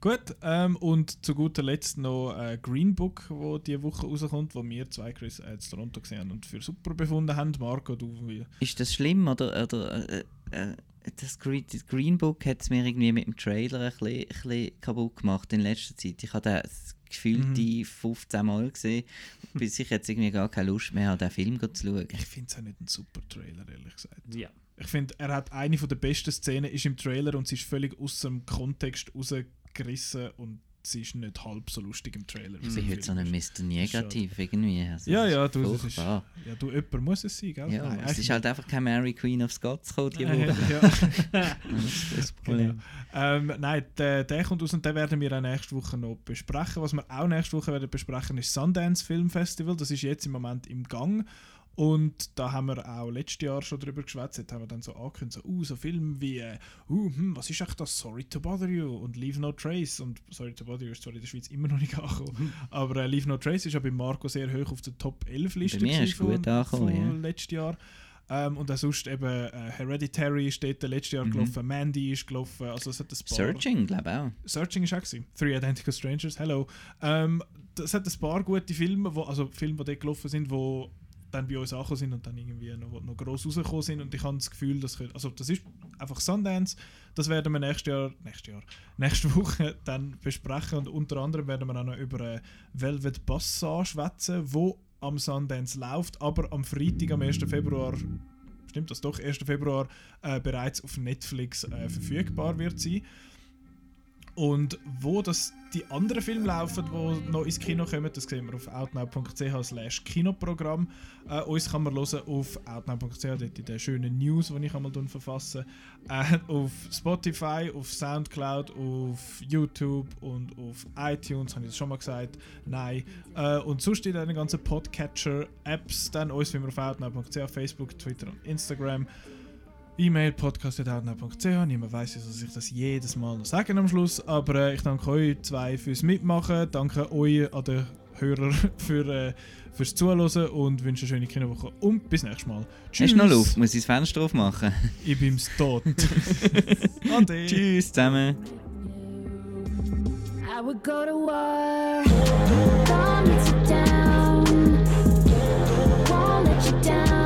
Gut, ähm, und zu guter Letzt noch äh, Green Book, wo diese Woche rauskommt, wo wir zwei Chris äh, in Toronto gesehen haben und für super befunden haben. Marco, du wie? Ist das schlimm oder, oder äh, äh, das, Green, das Green Book hat es mir irgendwie mit dem Trailer ein bisschen, ein bisschen kaputt gemacht in letzter Zeit. Ich habe das gefühlt Mhm. die 15 Mal gesehen, bis ich jetzt irgendwie gar keine Lust mehr habe, den Film zu schauen. Ich finde es auch nicht ein super Trailer, ehrlich gesagt. Ja. Ich finde, er hat eine von der besten Szenen ist im Trailer und sie ist völlig aus dem Kontext rausgerissen und sie ist nicht halb so lustig im Trailer. sie heute so Film ein ist. Mr. Negativ irgendwie. Also, Ja, ja, du, das ist, ja, du, jemand muss es sein, gell? Ja, Nein, es ist halt einfach keine Mary Queen of Scots gekommen, die Woche. ja. Das [LAUGHS] ist das Problem. Genau. Ähm, nein, der, der kommt aus und den werden wir auch nächste Woche noch besprechen. Was wir auch nächste Woche werden besprechen, ist Sundance Film Festival. Das ist jetzt im Moment im Gang. Und da haben wir auch letztes Jahr schon drüber geschwätzt. Jetzt haben wir dann so angekündigt, so, uh, so Filme wie, äh, uh, hm, was ist echt das? Sorry to Bother You und Leave No Trace. Und Sorry to Bother You ist zwar in der Schweiz immer noch nicht [LAUGHS] angekommen. Aber äh, Leave No Trace ist ja bei Marco sehr hoch auf der Top 11 Liste Bei mir ist gewesen gut angekommen, von ja. letztes Jahr. Ähm, und auch sonst eben äh, Hereditary ist dort letztes Jahr Mhm. gelaufen, Mandy ist gelaufen, also es hat ein paar... Searching, glaube ich auch. Searching ist auch gewesen. Three Identical Strangers, hello. Ähm, es hat ein paar gute Filme, wo, also Filme, die dort gelaufen sind, die dann bei uns angekommen sind und dann irgendwie noch, noch gross rausgekommen sind und ich habe das Gefühl, dass also das ist einfach Sundance, das werden wir nächstes Jahr, nächstes Jahr, [LAUGHS] nächste Woche dann besprechen und unter anderem werden wir auch noch über äh, Velvet Buzzsaw schwätzen, wo am Sundance läuft, aber am Freitag, am 1. Februar stimmt das doch, 1. Februar äh, bereits auf Netflix äh, verfügbar wird sein. Und wo das die anderen Filme laufen, die noch ins Kino kommen, das sehen wir auf outnow.ch slash Kinoprogramm. Äh, uns kann man hören auf outnow.ch, dort in den schönen News, die ich einmal verfasse. Äh, auf Spotify, auf Soundcloud, auf YouTube und auf iTunes, habe ich das schon mal gesagt? Nein. Äh, und sonst in den ganzen Podcatcher-Apps, dann uns finden wir auf outnow.ch, Facebook, Twitter und Instagram. E-Mail podcast.outnow.ch. Niemand weiß, dass ich das jedes Mal noch sagen am Schluss. Aber äh, ich danke euch zwei fürs Mitmachen. Danke euch an den Hörer [LAUGHS] für, äh, fürs Zuhören und wünsche eine schöne Kinderwoche. Und bis nächstes Mal. Tschüss. Hast du noch Luft? Muss ich das Fenster aufmachen? [LAUGHS] Ich bin's tot. [LAUGHS] Ade. Tschüss zusammen. I would go to war. Won't let you down. Won't let you down.